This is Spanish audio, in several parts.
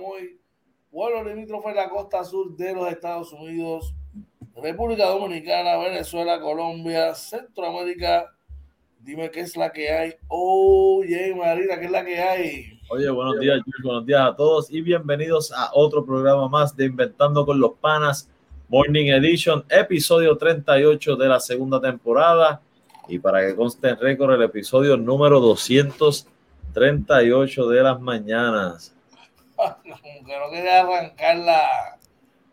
Camoy, pueblo limítrofe de la costa sur de los Estados Unidos, República Dominicana, Venezuela, Colombia, Centroamérica. Dime qué es la que hay. Oye, Marina, ¿qué es la que hay? Oye, buenos días, buenos días a todos y bienvenidos a otro programa más de Inventando con los Panas, Morning Edition, episodio 38 de la segunda temporada. Y para que conste en récord, el episodio número 238 de las mañanas. Como que no quería arrancar la,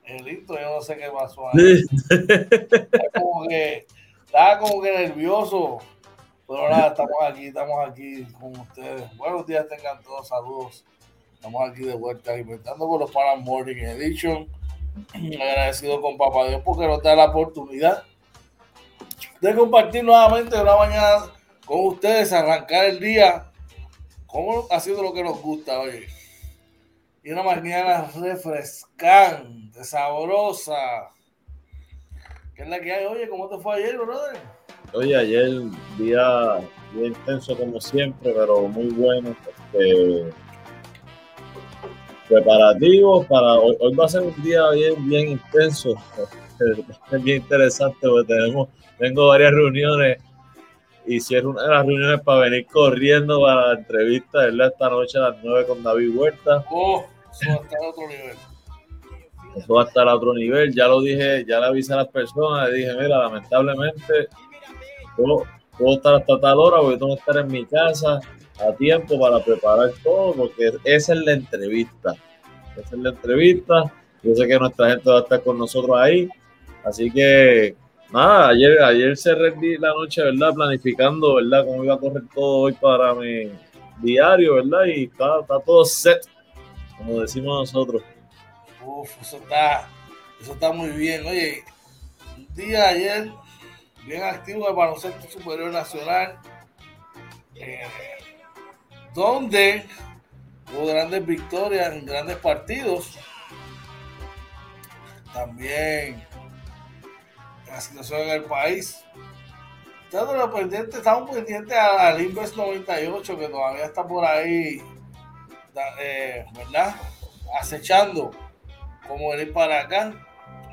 el intro, yo no sé qué pasó ahí. Estaba como que, estaba como que nervioso. Pero nada, estamos aquí, estamos aquí con ustedes. Buenos días, tengan todos saludos. Estamos aquí de vuelta inventando con los Panas Morning Edition. Agradecido con Papá Dios porque nos da la oportunidad de compartir nuevamente una mañana con ustedes, arrancar el día como haciendo lo que nos gusta, oye. Y una mañana refrescante, sabrosa. ¿Qué es la que hay? Oye, ¿cómo te fue ayer, brother? Oye, ayer día, día intenso como siempre, pero muy bueno. Este, preparativos para hoy, hoy va a ser un día bien, bien intenso, bien interesante porque tenemos, tengo varias reuniones y si es una de las reuniones para venir corriendo para la entrevista ¿verdad? esta noche a las 9 con David Huerta. Oh, eso va a estar a otro nivel. Eso va a estar a otro nivel, ya lo dije, ya le avisé a las personas, le dije, mira, lamentablemente puedo, puedo estar hasta tal hora porque tengo que estar en mi casa a tiempo para preparar todo, porque esa es la entrevista. Esa es la entrevista. Yo sé que nuestra gente va a estar con nosotros ahí. Así que, nada, ayer, ayer cerré la noche, ¿verdad? Planificando, ¿verdad? Cómo iba a correr todo hoy para mi diario, ¿verdad? Y está todo set, como decimos nosotros. Uf, eso está, eso está muy bien. Oye, un día ayer bien activo el baloncesto superior nacional. Eh, donde hubo grandes victorias en grandes partidos. También la situación en el país. Estamos pendientes, estamos pendientes al Inves 98 que todavía está por ahí, eh, ¿verdad? Acechando cómo venir para acá.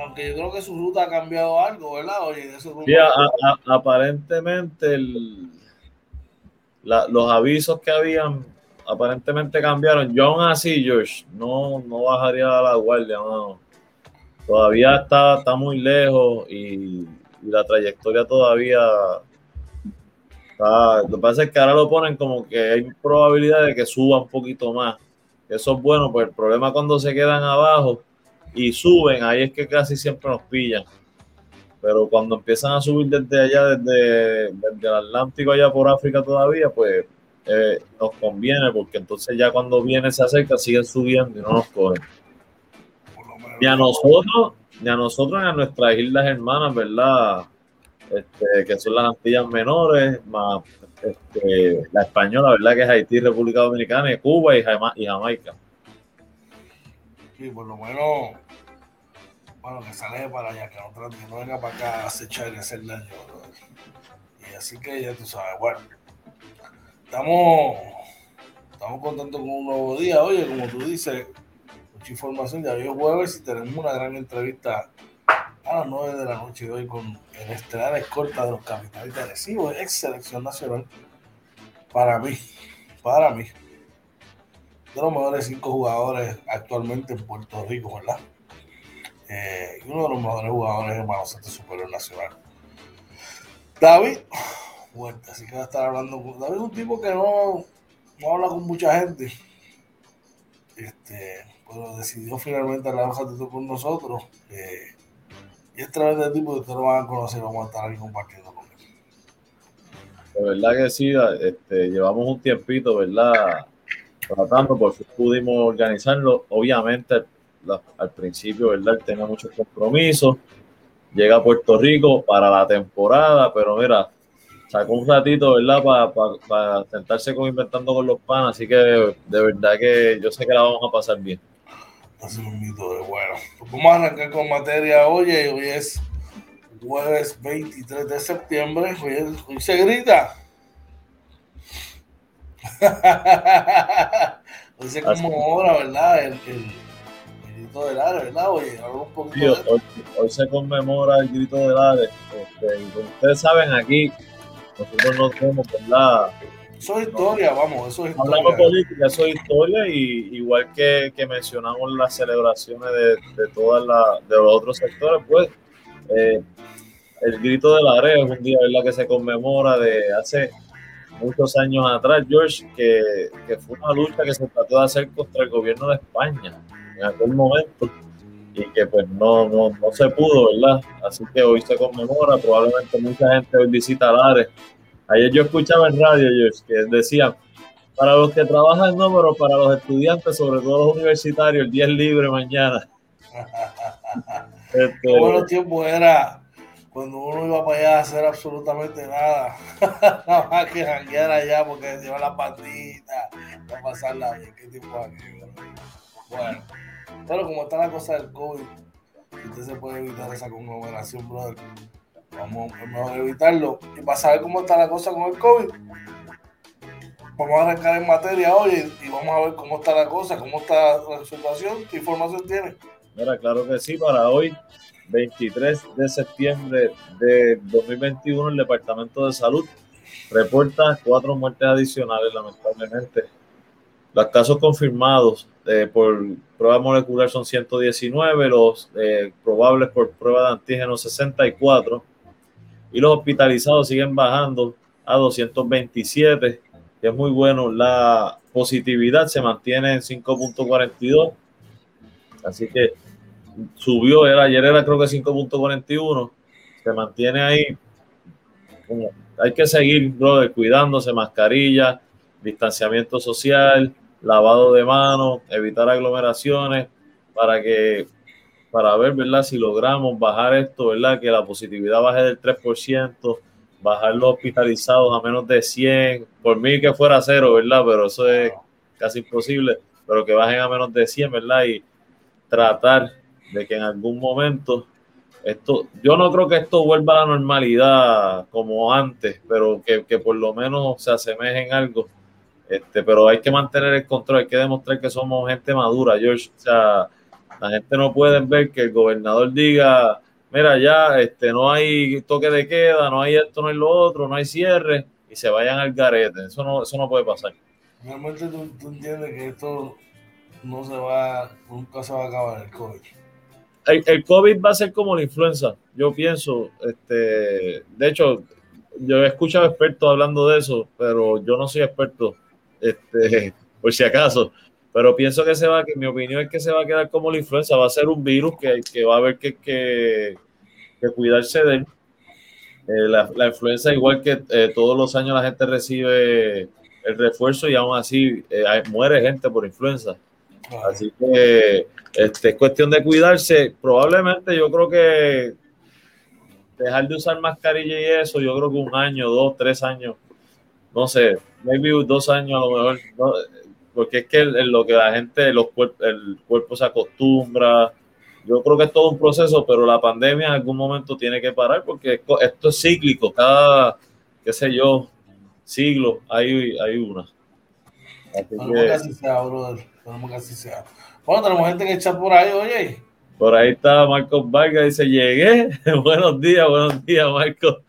Aunque yo creo que su ruta ha cambiado algo, ¿verdad? Oye, de eso sí, a, a, aparentemente el, la, los avisos que habían aparentemente cambiaron. Yo aún así, George, no, no bajaría la guardia, no. Todavía está, está muy lejos y, y, la trayectoria todavía está. Lo que pasa es que ahora lo ponen como que hay probabilidad de que suba un poquito más. Eso es bueno, pues el problema cuando se quedan abajo y suben, ahí es que casi siempre nos pillan pero cuando empiezan a subir desde allá, desde, desde el Atlántico allá por África todavía, pues eh, nos conviene, porque entonces ya cuando viene se acerca, siguen subiendo y no nos cogen. Ni a nosotros, ni a nosotros, ni a nuestras islas hermanas, ¿verdad? Este, que son las Antillas Menores, más este, la española, ¿verdad? Que es Haití, República Dominicana, Cuba y, y Jamaica. Sí, por lo menos bueno, que sale para allá, que no, no venga para acá a acechar y hacer daño. Y así que ya tú sabes, bueno, estamos, estamos contentos con un nuevo día. Oye, como tú dices, mucha información. Ya hoy es jueves y tenemos una gran entrevista las 9 de la noche de hoy con el estelar escolta de los capitales de ex selección nacional. Para mí, para mí, de los mejores cinco jugadores actualmente en Puerto Rico, ¿verdad? eh, y uno de los mejores jugadores en baloncesto superior nacional. David, así que va a estar hablando con David, es un tipo que no, no habla con mucha gente. Este, pero decidió finalmente hablar con nosotros. Eh, y es través del tipo que ustedes lo van a conocer, vamos a estar ahí compartiendo. De verdad que sí, este, llevamos un tiempito, ¿verdad? Tratando, por si pudimos organizarlo. Obviamente, al principio, ¿verdad? Tenía muchos compromisos. Llega a Puerto Rico para la temporada, pero mira, sacó un ratito, ¿verdad? Para pa, sentarse con Inventando con los Panas. Así que de, de, verdad que yo sé que la vamos a pasar bien. Así de bueno. Pues vamos a arrancar con materia hoy. Hoy es jueves 23 de septiembre. Hoy, es, hoy se grita. hoy se conmemora, ¿verdad? El, el, grito del Ares, ¿verdad? Oye, un poquito hoy, hoy, se conmemora el grito del Ares. Este, como ustedes saben, aquí nosotros no tenemos, ¿verdad? Eso es historia, vamos, eso es historia. Hablamos política, eso es historia, y igual que, que mencionamos las celebraciones de, de todas las de los otros sectores, pues eh, el grito de la área es un día ¿verdad? que se conmemora de hace muchos años atrás, George, que, que, fue una lucha que se trató de hacer contra el gobierno de España en aquel momento y que pues no, no, no se pudo, ¿verdad? Así que hoy se conmemora, probablemente mucha gente hoy visita Lares. Ayer yo escuchaba en radio, George, que decían, para los que trabajan no, pero para los estudiantes, sobre todo los universitarios, el día es libre mañana. este, buenos tiempos era cuando uno iba para allá a hacer absolutamente nada, nada más que janguear allá porque lleva la patita, a pasarla bien, qué tipo aquí. Bueno, pero como está la cosa del COVID, usted se puede evitar esa conglomeración, brother, vamos a evitarlo. Y para saber cómo está la cosa con el COVID, vamos a arrancar en materia hoy y vamos a ver cómo está la cosa, cómo está la situación, qué información tiene. Mira, claro que sí, para hoy 23 de septiembre de 2021, el Departamento de Salud reporta cuatro muertes adicionales, lamentablemente. Los casos confirmados eh, por prueba molecular son 119, los eh, probables por prueba de antígeno 64 y los hospitalizados siguen bajando a 227, que es muy bueno. La positividad se mantiene en 5.42, así que subió, era, ayer era creo que 5.41, se mantiene ahí. hay que seguir, brother, cuidándose, mascarilla, distanciamiento social, lavado de manos, evitar aglomeraciones, para que, para ver, ¿verdad? Si logramos bajar esto, ¿verdad? Que la positividad baje del 3%, bajar los hospitalizados a menos de 100, por mí que fuera cero, ¿verdad? Pero eso es casi imposible, pero que bajen a menos de 100, ¿verdad? Y tratar de que en algún momento esto, yo no creo que esto vuelva a la normalidad como antes, pero que, que por lo menos se asemeje en algo. Este, pero hay que mantener el control, hay que demostrar que somos gente madura, George. O sea, la gente no puede ver que el gobernador diga, mira, ya este, no hay toque de queda, no hay esto, no hay lo otro, no hay cierre, y se vayan al garete. Eso no, eso no puede pasar. Realmente tú, tú entiendes que esto no se va, nunca se va a acabar el COVID el, COVID va a ser como la influenza, yo pienso. Este, de hecho, yo he escuchado expertos hablando de eso, pero yo no soy experto, este, por si acaso. Pero pienso que se va, que mi opinión es que se va a quedar como la influenza, va a ser un virus que, que va a haber que, que, cuidarse de él. Eh, la, la, influenza, igual que eh, todos los años la gente recibe el refuerzo y aún así eh, muere gente por influenza. Así que este, es cuestión de cuidarse. Probablemente yo creo que dejar de usar mascarilla y eso, yo creo que un año, dos, tres años, no sé, maybe dos años a lo mejor, porque es que lo que la gente, los el cuerpo se acostumbra. Yo creo que es todo un proceso, pero la pandemia en algún momento tiene que parar porque esto es cíclico. Cada, qué sé yo, siglo hay, hay una. Así que, así sea, brother. que así sea. Bueno, tenemos gente que echa por ahí, oye. Por ahí está Marcos Vargas, dice, llegué. buenos días, buenos días, Marcos.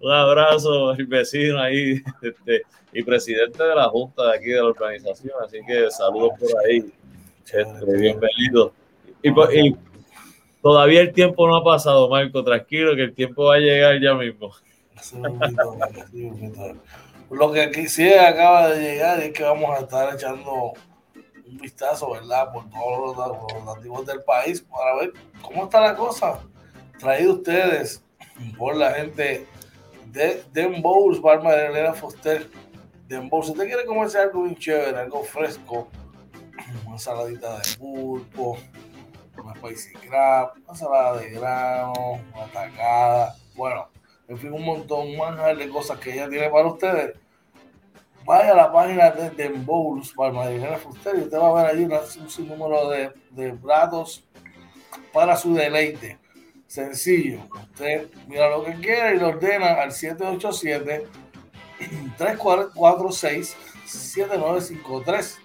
Un abrazo, el vecino ahí, este, y presidente de la Junta de aquí de la organización. Así que saludos por ahí. Bienvenido. Y, y, todavía el tiempo no ha pasado, Marco. Tranquilo, que el tiempo va a llegar ya mismo. Lo que aquí sí acaba de llegar es que vamos a estar echando un vistazo, ¿verdad? Por todos los, nativos del país para ver cómo está la cosa. Traído ustedes por la gente de Den Bowls, de Elena Foster. Den si usted quiere comerse algo bien chévere, algo fresco, una saladita de pulpo, una spicy crab, una salada de grano, una tacada, bueno, en fin, un montón, un manjar de cosas que ella tiene para ustedes vaya a la página de Den Bowls para Marilena Fuster y usted va a ver ahí un sinnúmero de, de platos para su deleite. Sencillo. Usted mira lo que quiere y lo ordena al 787 346-7953.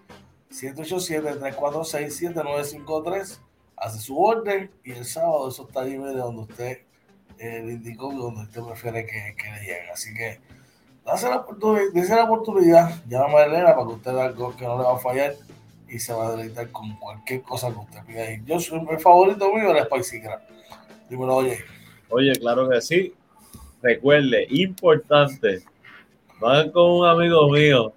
787-346-7953. Hace su orden y el sábado eso está libre de donde usted eh, le indicó donde usted prefiere que, que le llegue. Así que Dase la oportunidad, la oportunidad, llama a Elena para que usted vea algo que no le va a fallar y se va a deleitar con cualquier cosa que usted pida. Yo soy el favorito mío, el Spicy Crab. Dímelo, oye. Oye, claro que sí. Recuerde, importante, van con un amigo mío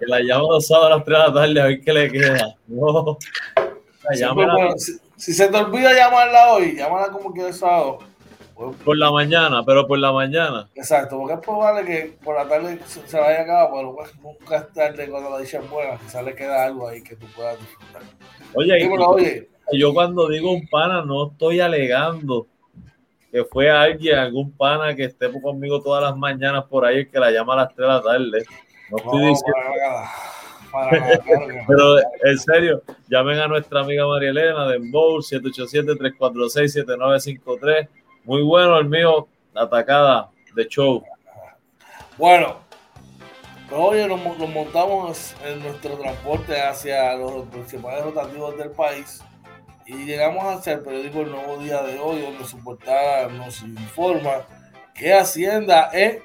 que la llama los sábados a las 3 de la tarde a ver qué le queda. No. si, si, se te olvida llamarla hoy, llámala como que sábado por la mañana, pero por la mañana. Exacto, porque es probable que por la tarde se, vaya a acabar, pero pues, nunca es tarde cuando la dicha es buena, quizás le queda algo ahí que tú puedas disfrutar. Oye, oye, yo cuando digo un pana no estoy alegando que fue alguien, algún pana que esté conmigo todas las mañanas por ahí, que la llama a las 3 de la tarde. No estoy diciendo. Pero en serio, llamen a nuestra amiga María Elena de Bowl 787-346-7953 muy bueno el mío, atacada de show. Bueno, hoy nos, montamos en nuestro transporte hacia los principales rotativos del país y llegamos hacia el periódico El Nuevo Día de hoy, donde su portada nos informa que Hacienda e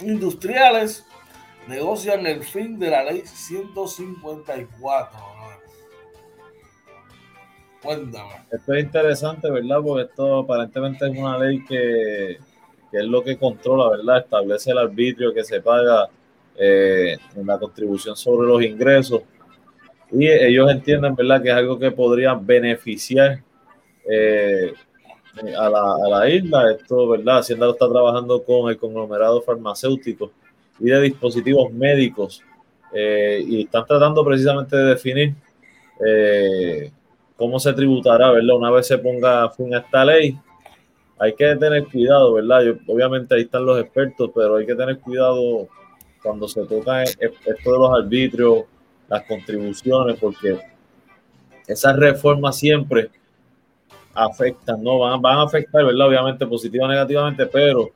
Industriales negocian el fin de la ley 154. Esto es interesante, ¿verdad? Porque esto aparentemente es una ley que, es lo que controla, ¿verdad? Establece el arbitrio que se paga eh, en la contribución sobre los ingresos. Y ellos entienden, ¿verdad?, que es algo que podría beneficiar eh, a, la, isla. Esto, ¿verdad? Hacienda está trabajando con el conglomerado farmacéutico y de dispositivos médicos eh, y están tratando precisamente de definir cómo se tributará, ¿verdad? Una vez se ponga fin a esta ley, hay que tener cuidado, ¿verdad? obviamente ahí están los expertos, pero hay que tener cuidado cuando se toca esto de los arbitrios, las contribuciones, porque esas reformas siempre afectan, ¿no? Van, van a afectar, ¿verdad? Obviamente positiva o negativamente, pero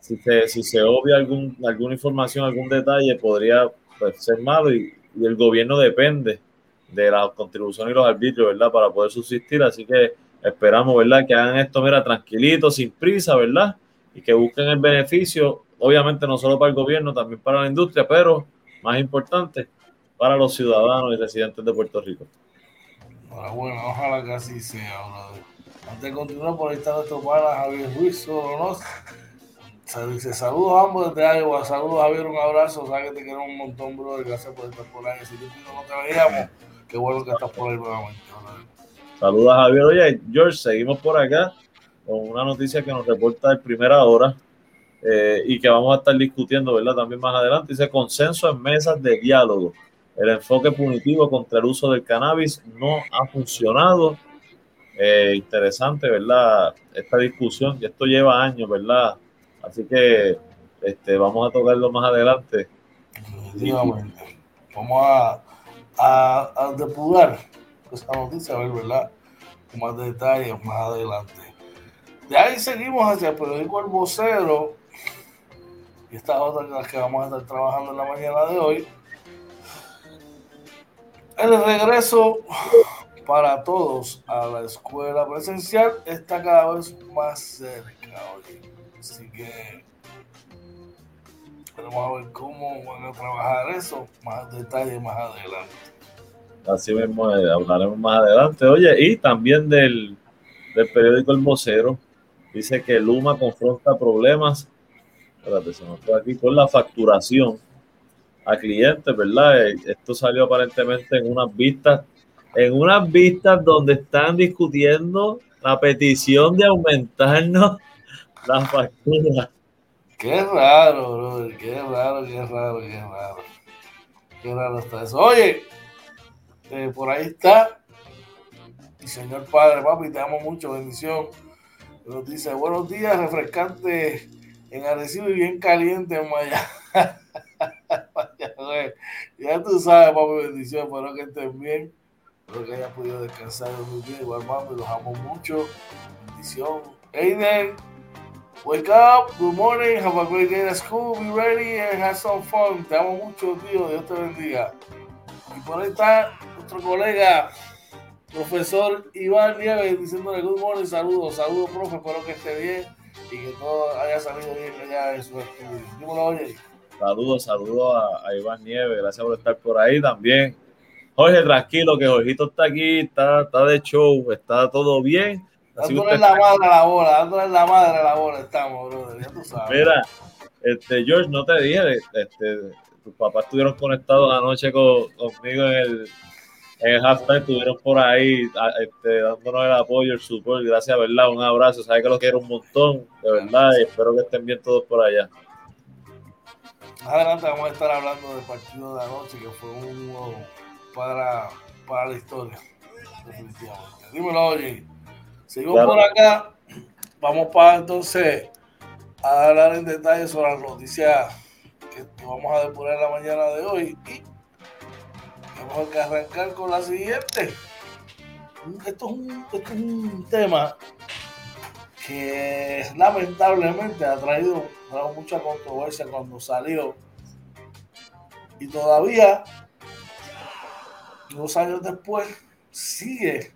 si se, si se obvia algún, alguna información, algún detalle, podría pues, ser malo y el gobierno depende de la contribución y los arbitrios, ¿verdad? Para poder subsistir. Así que esperamos, ¿verdad? Que hagan esto, mira, tranquilito, sin prisa, ¿verdad? Y que busquen el beneficio, obviamente no solo para el gobierno, también para la industria, pero más importante, para los ciudadanos y residentes de Puerto Rico. Bueno, ojalá que así sea. Antes de continuar, por ahí está nuestro pana Javier Ruiz, ¿no? Dice, saludos a ambos desde Iowa, saludos Javier, un abrazo, sabes que te quiero un montón, bro, gracias por estar por ahí. Si tú no te veíamos, Qué bueno que estás por ahí nuevamente. Saludos Javier. Oye, George, seguimos por acá con una noticia que nos reporta de primera hora eh, y que vamos a estar discutiendo, ¿verdad? También más adelante. Dice consenso en mesas de diálogo. El enfoque punitivo contra el uso del cannabis no ha funcionado. Eh, interesante, ¿verdad? Esta discusión, y esto lleva años, ¿verdad? Así que este, vamos a tocarlo más adelante. Vamos a a, a depurar esa noticia, a ver, ¿verdad? Con más detalles más adelante. De ahí seguimos hacia el periódico El Vocero. Y esta otra en la que vamos a estar trabajando en la mañana de hoy. El regreso para todos a la escuela presencial está cada vez más cerca. Así que vamos a ver cómo van a trabajar eso. Más detalles más adelante. Así mismo eh, hablaremos más adelante. Oye, y también del, periódico El Vocero, dice que Luma confronta problemas, espérate, se nos aquí, con la facturación a clientes, ¿verdad? Eh, esto salió aparentemente en unas vistas, en unas vistas donde están discutiendo la petición de aumentarnos la factura. Qué raro, brother, qué raro, qué raro, qué raro. Qué raro está eso. Oye, eh, por ahí está. Y Señor Padre, papi, te amo mucho, bendición. Nos dice, buenos días, refrescante en Arecibo y bien caliente en Maya. ya tú sabes, papi, bendición, espero que estén bien. Espero que hayas podido descansar muy bien. Igual, mami, los amo mucho. Bendición. Eiden, Wake up, good morning, have a great day at school, be ready and have some fun. Te amo mucho, tío, Dios te bendiga. Y por ahí está nuestro colega, profesor Iván Nieves, diciéndole good morning, saludos, saludos, profe, espero que esté bien y que todo haya salido bien allá en su estudio. Saludos, saludos a, a, Iván Nieves, gracias por estar por ahí también. Jorge, tranquilo, que Jorgito está aquí, está, está de show, está todo bien. Dándole la madre a la bola, dándole la madre a la bola estamos, brother, ya tú sabes. Mira, este, George, no te dije, este, tus papás estuvieron conectados anoche con, conmigo en el, en el halftime, estuvieron por ahí este, dándonos el apoyo, el support, gracias, ¿verdad? Un abrazo, sabes que lo quiero un montón, de verdad, y espero que estén bien todos por allá. Más adelante vamos a estar hablando del partido de anoche, que fue un para, para la historia, definitivamente. Dímelo, oye. Seguimos por acá. Vamos para entonces a hablar en detalle sobre las noticias que, vamos a depurar la mañana de hoy. Y vamos a arrancar con la siguiente. Esto es un, esto es un tema que lamentablemente ha traído, traído mucha controversia cuando salió. Y todavía, dos años después, sigue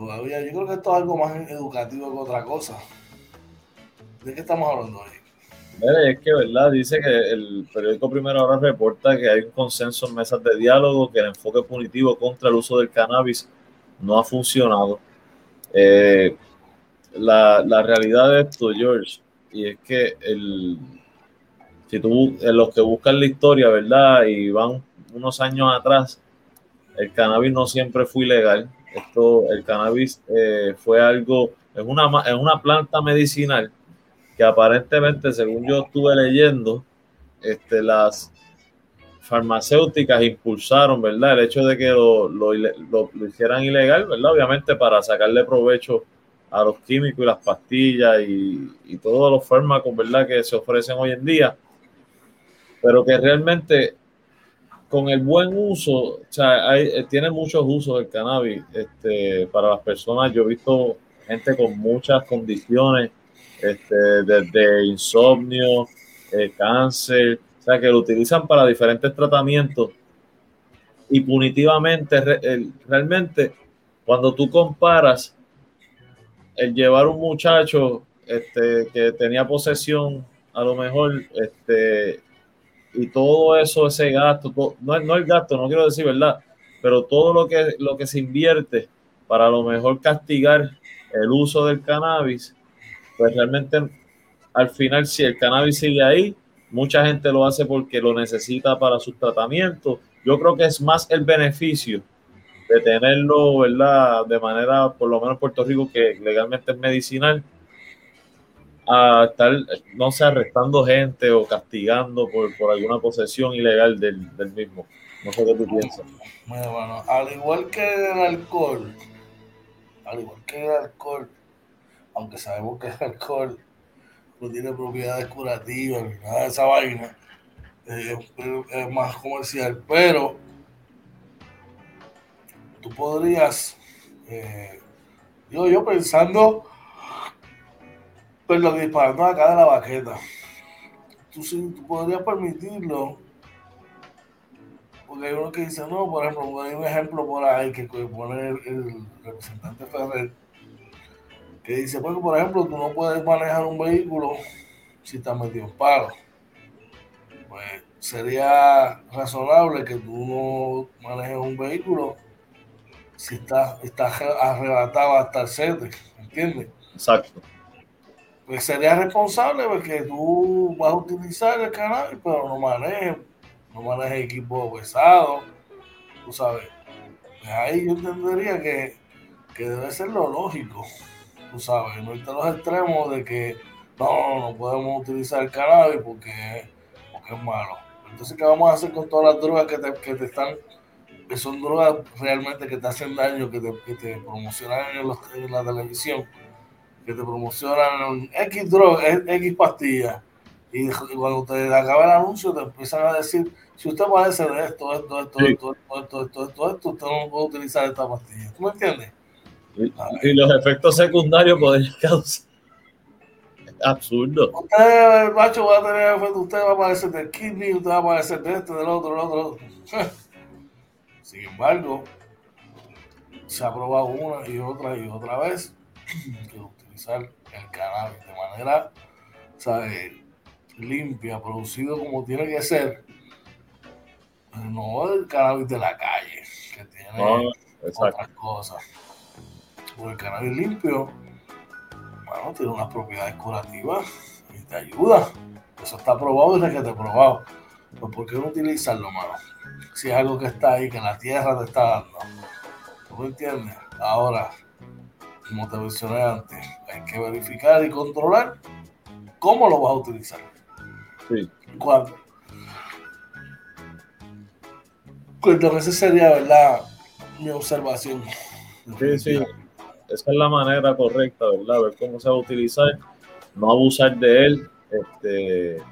Yo creo que esto es algo más educativo que otra cosa. ¿De qué estamos hablando hoy? Mire, es que, ¿verdad? Dice que el periódico Primera Hora reporta que hay un consenso en mesas de diálogo, que el enfoque punitivo contra el uso del cannabis no ha funcionado. Eh, la, la, realidad de esto, George, y es que el, si tú, los que buscan la historia, ¿verdad? Y van unos años atrás, el cannabis no siempre fue ilegal esto, el cannabis eh, fue algo, es una, es una planta medicinal que aparentemente, según yo estuve leyendo, este, las farmacéuticas impulsaron, ¿verdad? El hecho de que lo, lo, lo, hicieran ilegal, ¿verdad? Obviamente para sacarle provecho a los químicos y las pastillas y, y, todos los fármacos, ¿verdad? Que se ofrecen hoy en día, pero que realmente con el buen uso, o sea, hay, eh, tiene muchos usos el cannabis este, para las personas. Yo he visto gente con muchas condiciones, este, desde insomnio, eh, cáncer, o sea, que lo utilizan para diferentes tratamientos. Y punitivamente, realmente, cuando tú comparas el llevar un muchacho este, que tenía posesión, a lo mejor, este, y todo eso, ese gasto, no, no el gasto, no quiero decir verdad, pero todo lo que, lo que se invierte para a lo mejor castigar el uso del cannabis, pues realmente al final si el cannabis sigue ahí, mucha gente lo hace porque lo necesita para sus tratamientos. Yo creo que es más el beneficio de tenerlo, ¿verdad? De manera, por lo menos en Puerto Rico, que legalmente es medicinal, a estar, no sé, arrestando gente o castigando por, por alguna posesión ilegal del, del, mismo. No sé qué tú piensas. Bueno, al igual que el alcohol, al igual que el alcohol, aunque sabemos que el alcohol no tiene propiedades curativas ni nada de esa vaina, eh, es más comercial, pero tú podrías, eh, yo, yo pensando pero lo que disparando acá de la baqueta. Tú, sí, tú podrías permitirlo. Porque hay uno que dice, no, por ejemplo, hay un ejemplo por ahí que pone el, representante Ferrer, que dice, pues, por ejemplo, tú no puedes manejar un vehículo si estás metido en paro. Pues sería razonable que tú no manejes un vehículo si estás, estás arrebatado hasta el sete, ¿entiendes? Exacto pues sería responsable porque tú vas a utilizar el canal, pero no manejes, no manejes equipo pesado, tú sabes. Pues ahí yo entendería que, debe ser lo lógico, tú sabes, no está los extremos de que no, no podemos utilizar el cannabis porque, porque es malo. Entonces, ¿qué vamos a hacer con todas las drogas que te, que te están, que son drogas realmente que te hacen daño, que te, que te promocionan en, en la televisión? que te promocionan X droga, X pastillas. Y cuando te acaba el anuncio, te empiezan a decir: si usted padece de esto, esto, esto, sí. esto, esto, esto, esto, esto, esto, usted no puede utilizar esta pastilla. ¿Tú me entiendes? Y, y los efectos secundarios podrían causar. Absurdo. Usted, el macho, va a tener efecto. Usted va a padecer de kidney, usted va a padecer de este, del otro, del otro. Del otro. Sin embargo, se ha probado una y otra y otra vez utilizar el cannabis de manera ¿sabe? limpia, producido como tiene que ser, no el cannabis de la calle, que tiene No, otras cosas. Porque el cannabis limpio, bueno, tiene unas propiedades curativas y te ayuda. Eso está probado desde que te he probado. Pues ¿por qué no utilizarlo, mano? Si es algo que está ahí, que la tierra te está dando. ¿Tú me entiendes? Ahora, como te mencioné antes, hay que verificar y controlar cómo lo vas a utilizar. Sí. ¿Cuándo? Cuéntame, esa sería, ¿verdad? Mi observación. Sí, sí. Esa es la manera correcta, ¿verdad? Ver cómo se va a utilizar, no abusar de él, este,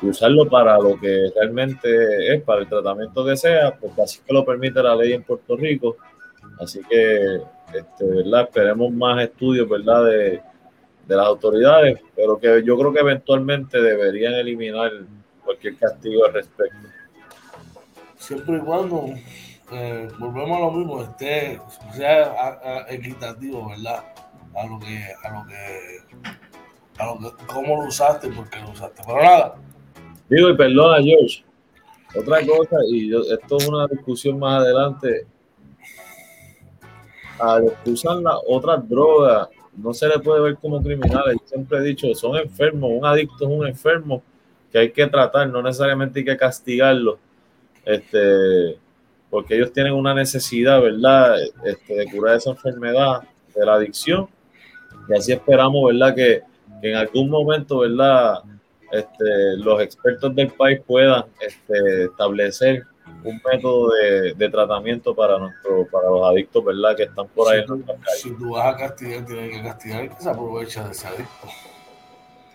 y usarlo para lo que realmente es, para el tratamiento que sea, porque así que lo permite la ley en Puerto Rico. Así que, este, ¿verdad? Esperemos más estudios, ¿verdad? De, de las autoridades, pero que yo creo que eventualmente deberían eliminar cualquier castigo al respecto. Siempre y cuando eh, volvemos a lo mismo, esté, sea a- a- equitativo, ¿verdad? A lo que, a lo que, a lo que, cómo lo usaste y por qué lo usaste. Pero nada, Digo, y perdona, George. Otra cosa, y yo- esto es una discusión más adelante. A los que usan las otras drogas, no se le puede ver como criminales. Siempre he dicho, son enfermos. Un adicto es un enfermo que hay que tratar, no necesariamente hay que castigarlo. Este, porque ellos tienen una necesidad, ¿verdad? Este, de curar esa enfermedad de la adicción. Y así esperamos, ¿verdad? Que, que en algún momento, ¿verdad? este, los expertos del país puedan este, establecer un método de, de tratamiento para nuestro, para los adictos, ¿verdad? Que están por ahí si, en tú, si tú vas a castigar, tienes que castigar que se aprovecha de ese adicto.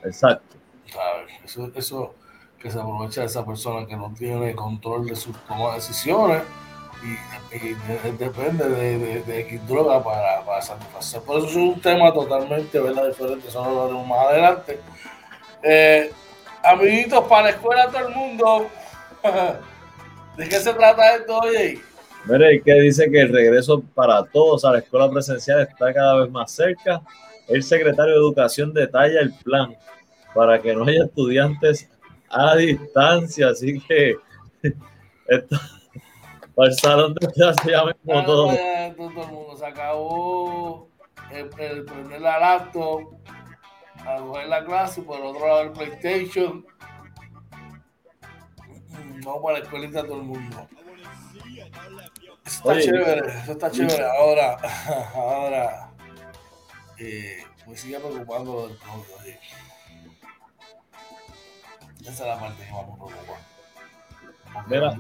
Exacto. ¿sabes? Eso, eso que se aprovecha de esa persona que no tiene control de sus tomas de decisiones y, y de- depende de, de, de X droga para, para satisfacer. Por eso es un tema totalmente ¿verdad? diferente, eso lo haremos más adelante. Eh, amiguitos, para la escuela todo el mundo, ¿de qué se trata esto, oye? Mire, que dice que el regreso para todos a la escuela presencial está cada vez más cerca. El secretario de Educación detalla el plan para que no haya estudiantes a distancia. Así que esto, para el salón de clase ya mismo todo. Todo el mundo se acabó el, el prender la laptop, a coger la clase, por otro lado el PlayStation. Vamos para la escuelita todo el mundo. Eso está Oye, chévere, eso está chévere. Ahora, ahora, eh, me sigue preocupando lo del COVID. oye. Esa es la parte que más me preocupa. Porque Mira,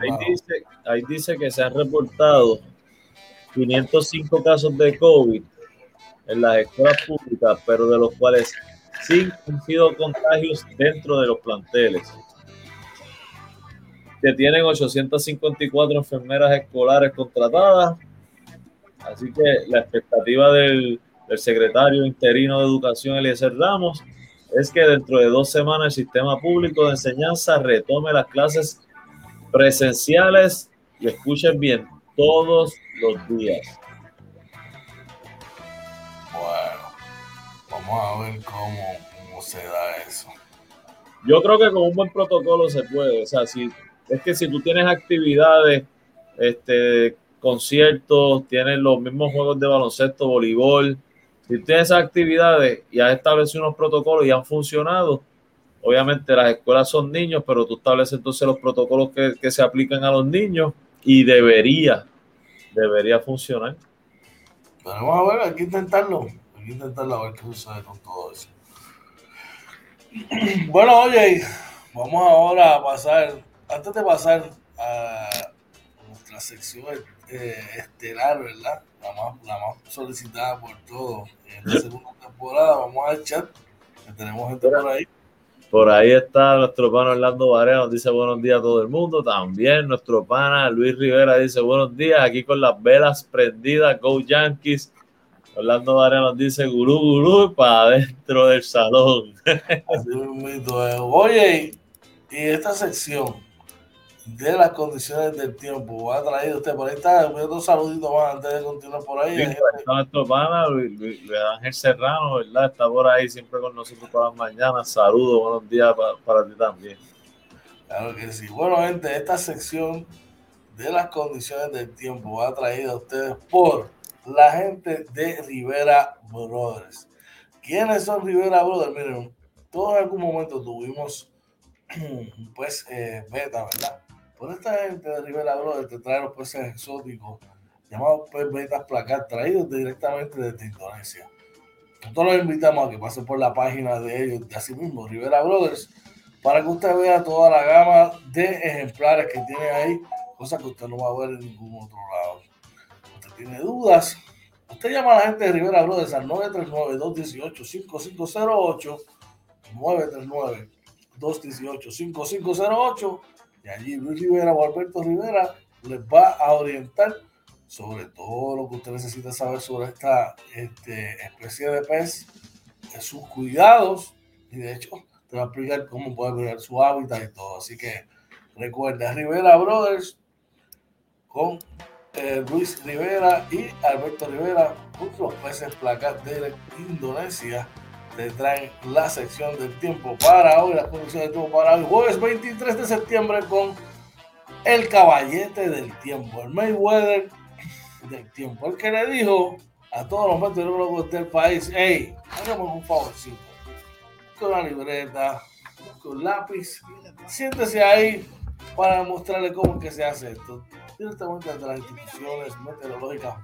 Ahí dice, ahí dice que se han reportado 505 casos de COVID en las escuelas públicas, pero de los cuales sí han sido contagios dentro de los planteles. Que tienen 854 enfermeras escolares contratadas. Así que la expectativa del, del secretario interino de Educación, Eliezer Ramos, es que dentro de dos semanas el sistema público de enseñanza retome las clases presenciales y escuchen bien todos los días. Bueno, vamos a ver cómo, cómo se da eso. Yo creo que con un buen protocolo se puede. O sea, si es que si tú tienes actividades, este, conciertos, tienes los mismos juegos de baloncesto, voleibol, si tienes esas actividades y has establecido unos protocolos y han funcionado, obviamente las escuelas son niños, pero tú estableces entonces los protocolos que, que se aplican a los niños y debería, debería funcionar. Pero vamos a ver, hay que intentarlo. Hay que intentarlo a ver qué sucede con todo eso. Bueno, oye, vamos ahora a pasar, antes de pasar a nuestra sección eh, estelar, ¿verdad? La más, la más solicitada por todos en la segunda temporada. Vamos al chat, que tenemos gente por ahí. Por ahí está nuestro pana Orlando Varela, nos dice buenos días a todo el mundo. También nuestro pana Luis Rivera dice buenos días, aquí con las velas prendidas, Go Yankees. Orlando Varea nos dice gurú, gurú, para adentro del salón. Así es. Oye, y esta sección de las condiciones del tiempo ha traído usted por ahí está dos saluditos más antes de continuar por ahí. Sí, nuestro pana Luis, Ángel Serrano, ¿verdad? Está por ahí siempre con nosotros para las mañanas. Saludos, buenos días para, para ti también. Claro que sí. Bueno, gente, esta sección de las condiciones del tiempo va traída a ustedes por la gente de Rivera Brothers. ¿Quiénes son Rivera Brothers? Miren, todos en algún momento tuvimos pues eh, beta, ¿verdad? Por esta gente de Rivera Brothers te trae los peces exóticos llamados pez betas placar traídos directamente desde Indonesia. Nosotros los invitamos a que pasen por la página de ellos, de así mismo, Rivera Brothers, para que usted vea toda la gama de ejemplares que tiene ahí, cosa que usted no va a ver en ningún otro lado. Usted tiene dudas, usted llama a la gente de Rivera Brothers al 939-218-5508, 939-218-5508, y allí Luis Rivera o Alberto Rivera les va a orientar sobre todo lo que usted necesita saber sobre esta este, especie de pez, sus cuidados, y de hecho te va a explicar cómo puede cuidar su hábitat y todo. Así que recuerda, Rivera Brothers con eh, Luis Rivera y Alberto Rivera, los peces placas de Indonesia, te traen la sección del tiempo para hoy, las condiciones del tiempo para hoy, jueves 23 de septiembre con el caballete del tiempo, el Mayweather del tiempo, el que le dijo a todos los meteorólogos del país, hey, hagamos un favorcito, con la libreta, con lápiz, siéntese ahí para mostrarle cómo es que se hace esto, directamente de las instituciones meteorológicas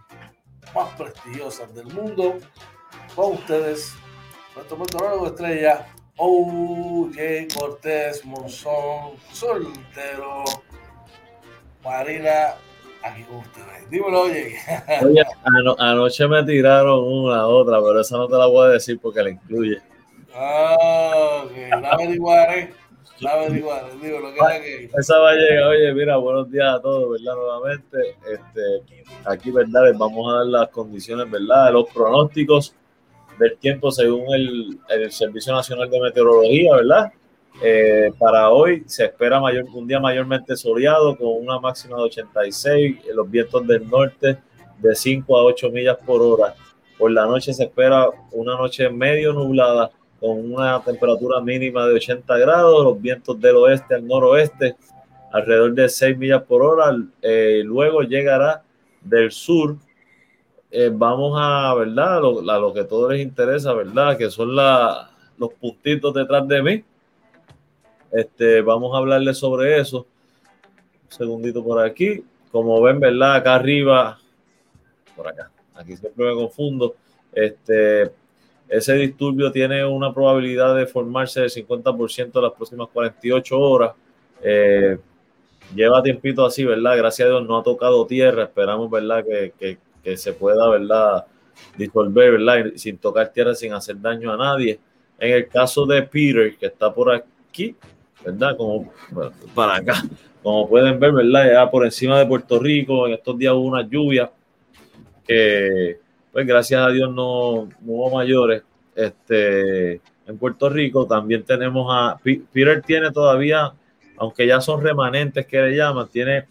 más prestigiosas del mundo, con ustedes, nuestro meteorólogo estrella, Oye Cortés Monzón, soltero, Marina aquí con ustedes. Dímelo, oye. Oye, ano, anoche me tiraron una otra, pero esa no te la voy a decir porque la incluye. Ah, ok. La averiguaré. La averiguaré. Digo, lo que era que. Esa va a llegar. Oye, mira, buenos días a todos, ¿verdad? Nuevamente. Este, aquí, ¿verdad? Les vamos a dar las condiciones, ¿verdad? Los pronósticos del tiempo según el, el Servicio Nacional de Meteorología, ¿verdad? Eh, para hoy se espera mayor, un día mayormente soleado con una máxima de 86, los vientos del norte de 5 a 8 millas por hora. Por la noche se espera una noche medio nublada con una temperatura mínima de 80 grados, los vientos del oeste al noroeste alrededor de 6 millas por hora. Eh, luego llegará del sur. Eh, vamos a, ¿verdad? Lo, lo que a todos les interesa, ¿verdad? Que son la, los puntitos detrás de mí este, vamos a hablarle sobre eso. Un segundito por aquí. Como ven, ¿verdad? Acá arriba, por acá, aquí siempre me confundo. Este, ese disturbio tiene una probabilidad de formarse del 50% en las próximas 48 horas. Eh, lleva tiempito así, ¿verdad? Gracias a Dios no ha tocado tierra. Esperamos, ¿verdad? Que, que se pueda, ¿verdad? Disolver, ¿verdad? sin tocar tierra, sin hacer daño a nadie. En el caso de Peter, que está por aquí, ¿verdad? Como para acá. Como pueden ver, ¿verdad? Ya por encima de Puerto Rico, en estos días hubo unas lluvias que, pues gracias a Dios no, hubo mayores. Este, en Puerto Rico también tenemos a Peter tiene todavía, aunque ya son remanentes que le llaman, tiene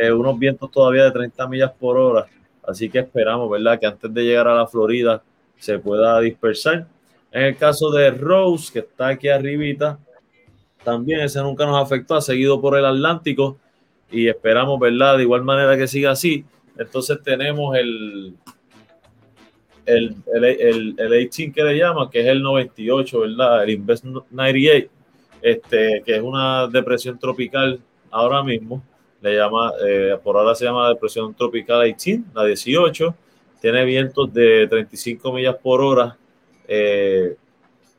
eh, unos vientos todavía de 30 millas por hora. Así que esperamos, ¿verdad? Que antes de llegar a la Florida se pueda dispersar. En el caso de Rose, que está aquí arribita, también ese nunca nos afectó, seguido por el Atlántico y esperamos, ¿verdad? De igual manera que siga así. Entonces tenemos el, el, el, el, 18 que le llama, que es el 98, ¿verdad? El Invest 98, este, que es una depresión tropical ahora mismo. Le llama, eh, por ahora se llama depresión tropical 18, la 18. Tiene vientos de 35 millas por hora. Eh,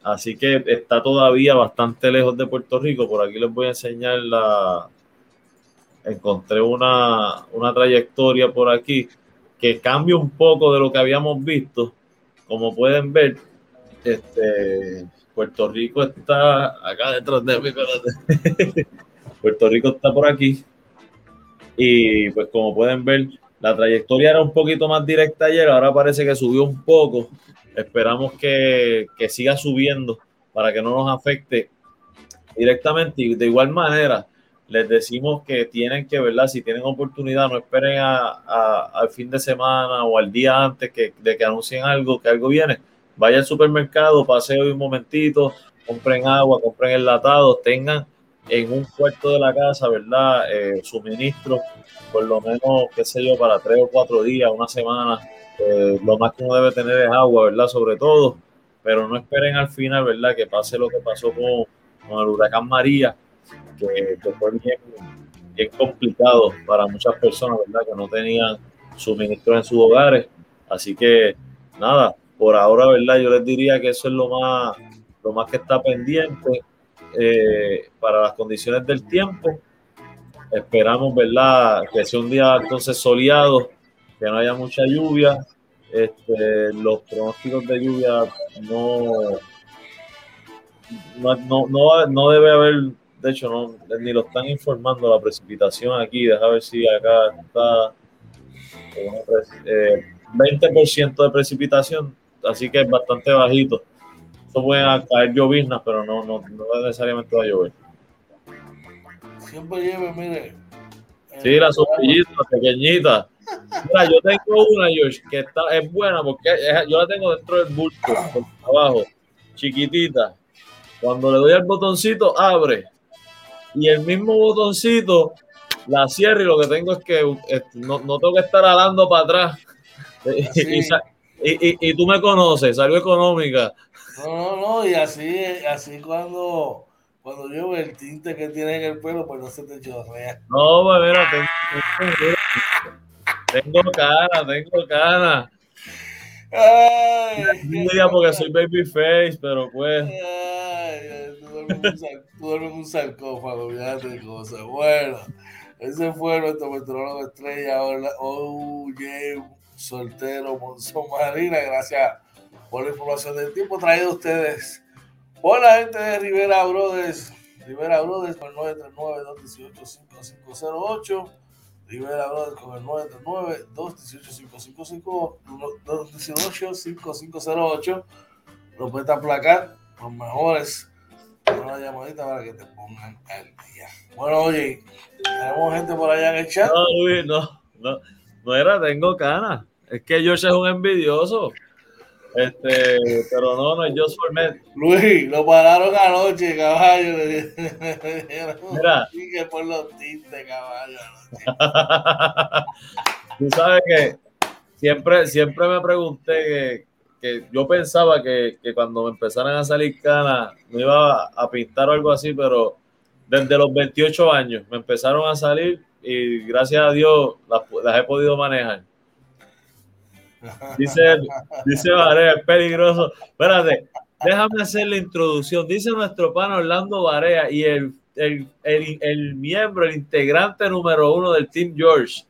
Así que está todavía bastante lejos de Puerto Rico. Por aquí les voy a enseñar la. Encontré una, una trayectoria por aquí que cambia un poco de lo que habíamos visto. Como pueden ver, este, Puerto Rico está acá detrás de mí. Puerto Rico está por aquí. Y pues como pueden ver, La trayectoria era un poquito más directa ayer, ahora parece que subió un poco. Esperamos que, que siga subiendo para que no nos afecte directamente. Y de igual manera, les decimos que tienen que, ¿verdad? Si tienen oportunidad, no esperen a, al fin de semana o al día antes que, de que anuncien algo, que algo viene. Vaya al supermercado, pase hoy un momentito, compren agua, compren enlatados, tengan en un puerto de la casa, ¿verdad? Eh, suministro, por lo menos, qué sé yo, para tres o cuatro días, una semana. Eh, lo más que uno debe tener es agua, ¿verdad? Sobre todo, pero no esperen al final, ¿verdad? Que pase lo que pasó con, con el huracán María, que, fue bien, bien, complicado para muchas personas, ¿verdad? Que no tenían suministro en sus hogares. Así que, nada, por ahora, ¿verdad? Yo les diría que eso es lo más, lo más que está pendiente eh, para las condiciones del tiempo. Esperamos, ¿verdad? Que sea un día entonces soleado, que no haya mucha lluvia. Este, los pronósticos de lluvia no, no, no, no, debe haber, de hecho, ni lo están informando la precipitación aquí. Deja ver si acá está 20% eh, de precipitación, así que es bastante bajito. Esto pueden caer lloviznas, pero no, no, no necesariamente va a llover. Siempre lleve, mire. Sí, la sombrillita, pequeñita. Mira, yo tengo una, George, que está, es buena porque yo la tengo dentro del bulto, abajo, chiquitita. Cuando le doy al botoncito, abre. Y el mismo botoncito la cierro y lo que tengo es que no, no tengo que estar alando para atrás. Y, y, y, tú me conoces, salgo económica. No, no, no, y así, así cuando, cuando yo veo el tinte que tiene en el pelo, pues no se te chorrea. No, mira, tengo, tengo cara, tengo cara. Ay, porque soy babyface, pero pues. Ay, tú duermes un sarcófago, fíjate de cosas. Bueno, ese fue nuestro metrólogo estrella, oh, yeah, soltero, Monzón Marina. Gracias por la información del tiempo traído a ustedes por la gente de Rivera Brothers. Rivera Brothers con el 939-218-5508. Rivera Brothers con el 939-218-5508. Lo puedes aplacar los mejores. Una llamadita para que te pongan al día. Bueno, oye, tenemos gente por allá en el chat. No, no, no, no era, tengo ganas. Es que George es un envidioso. Este, pero no, no, yo soy Luis, lo pararon anoche, caballo. Mira. que por los tintes, caballo. Tú sabes que siempre, siempre me pregunté que, que yo pensaba que, que, cuando me empezaran a salir canas me iba a pintar o algo así, pero desde los 28 años me empezaron a salir y gracias a Dios las, las he podido manejar. Dice, dice Varea, es peligroso. Espérate, déjame hacer la introducción. Dice nuestro pan Orlando Varea y el, el, el, miembro, el integrante número uno del Team George.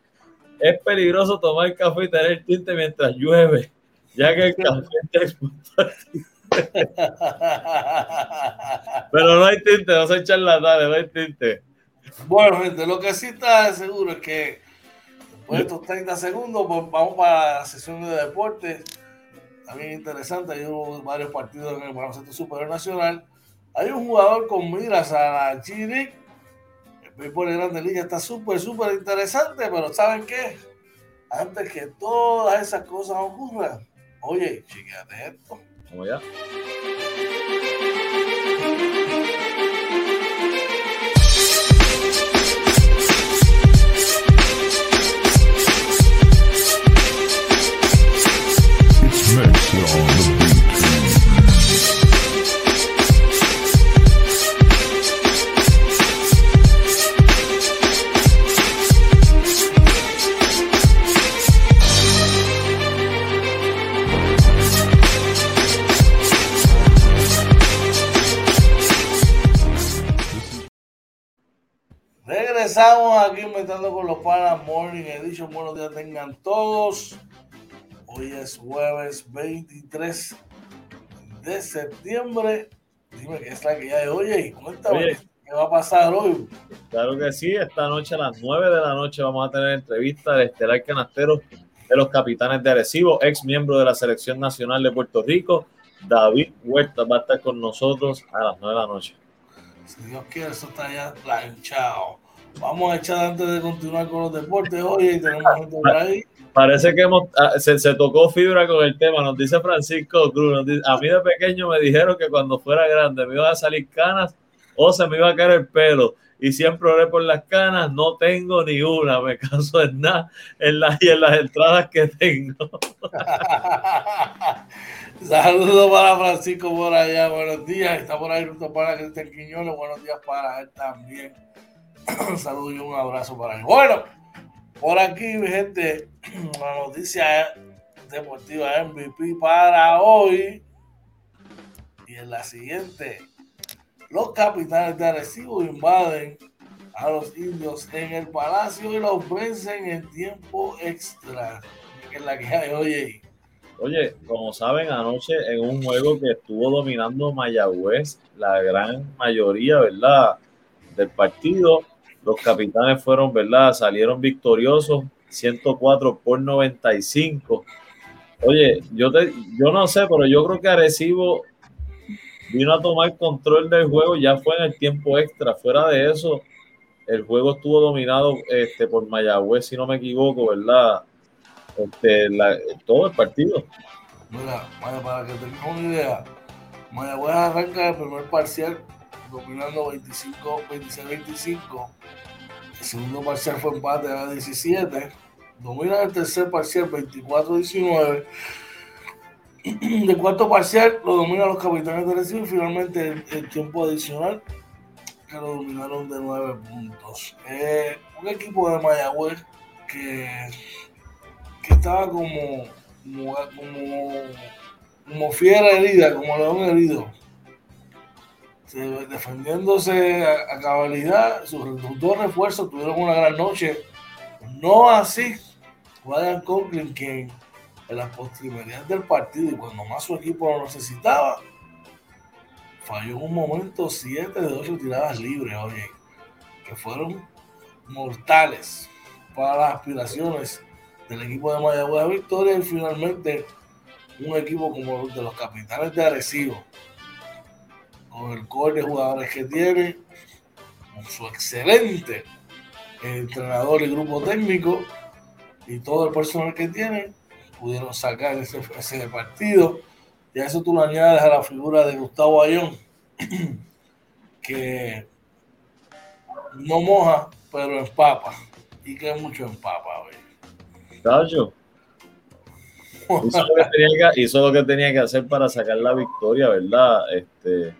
Es peligroso tomar café y tener tinte mientras llueve, ya que el café está Pero no hay tinte, no soy charlatanes, no hay tinte. Bueno, gente, lo que sí está seguro es que por estos 30 segundos, pues vamos para la sesión de deportes. También interesante, hay varios partidos en el baloncesto superior nacional. Hay un jugador con miras a la G-League. El béisbol de Grande Liga está súper, súper interesante, pero ¿saben qué? Antes que todas esas cosas ocurran, oye, chequeate esto. Vamos ya. Regresamos aquí inventando con los panas Morning Edition. Buenos días tengan todos. Hoy es jueves 23 de septiembre. Dime qué es la que ya hay. Oye, cuéntame. ¿Qué va a pasar hoy? Claro que sí, esta noche a las 9 de la noche vamos a tener entrevista de Estelar Canastero de los capitanes de Arecibo, ex miembro de la Selección Nacional de Puerto Rico. David Huerta va a estar con nosotros a las 9 de la noche. Si Dios quiere, eso está ya planchado. Vamos a echar antes de continuar con los deportes hoy y tenemos gente por ahí. Parece que hemos, ah, se, se, tocó fibra con el tema, nos dice Francisco Cruz. Dice, a mí de pequeño me dijeron que cuando fuera grande me iban a salir canas o se me iba a caer el pelo. Y siempre oré por las canas, no tengo ni una, me caso en nada en las, y en las entradas que tengo. Saludos para Francisco por allá, buenos días. Está por ahí Ruto para Cristian Quiñones, buenos días para él también. Saludos y un abrazo para él. Bueno, por aquí, mi gente, la noticia deportiva MVP para hoy. Y en la siguiente, los capitanes de Arecibo invaden a los indios en el palacio y los vencen en tiempo extra. En la que hay, oye. Oye, como saben, anoche en un juego que estuvo dominando Mayagüez, la gran mayoría, ¿verdad? Del partido, los capitanes fueron, ¿verdad? Salieron victoriosos, 104 por 95. Oye, yo, te, yo no sé, pero yo creo que Arecibo vino a tomar control del juego, ya fue en el tiempo extra. Fuera de eso, el juego estuvo dominado este, por Mayagüez, si no me equivoco, ¿verdad? Este, todo el partido. Mira, para que tengas una idea, Mayagüez arranca el primer parcial dominando 25, 26-25. El segundo parcial fue empate a 17. Domina el tercer parcial 24-19. El cuarto parcial lo dominan los capitanes de Recife y finalmente el, tiempo adicional que lo dominaron de 9 puntos. Eh, un equipo de Mayagüez que, que estaba como, como, como fiera herida, como león herido defendiéndose a, cabalidad, sus dos refuerzos tuvieron una gran noche. No así Ryan Conklin, que en las postrimerías del partido y cuando más su equipo lo necesitaba, falló en un momento 7 de 8 tiradas libres, oye, que fueron mortales para las aspiraciones del equipo de Mayagüez victoria y finalmente un equipo como de los capitanes de Arecibo con el core de jugadores que tiene, con su excelente entrenador y grupo técnico y todo el personal que tiene, pudieron sacar ese, ese partido. Y a eso tú lo añades a la figura de Gustavo Ayón, que no moja, pero empapa. Y que mucho empapa, Cacho. Hizo lo, que tenía que, hizo lo que tenía que hacer para sacar la victoria, ¿verdad? Este,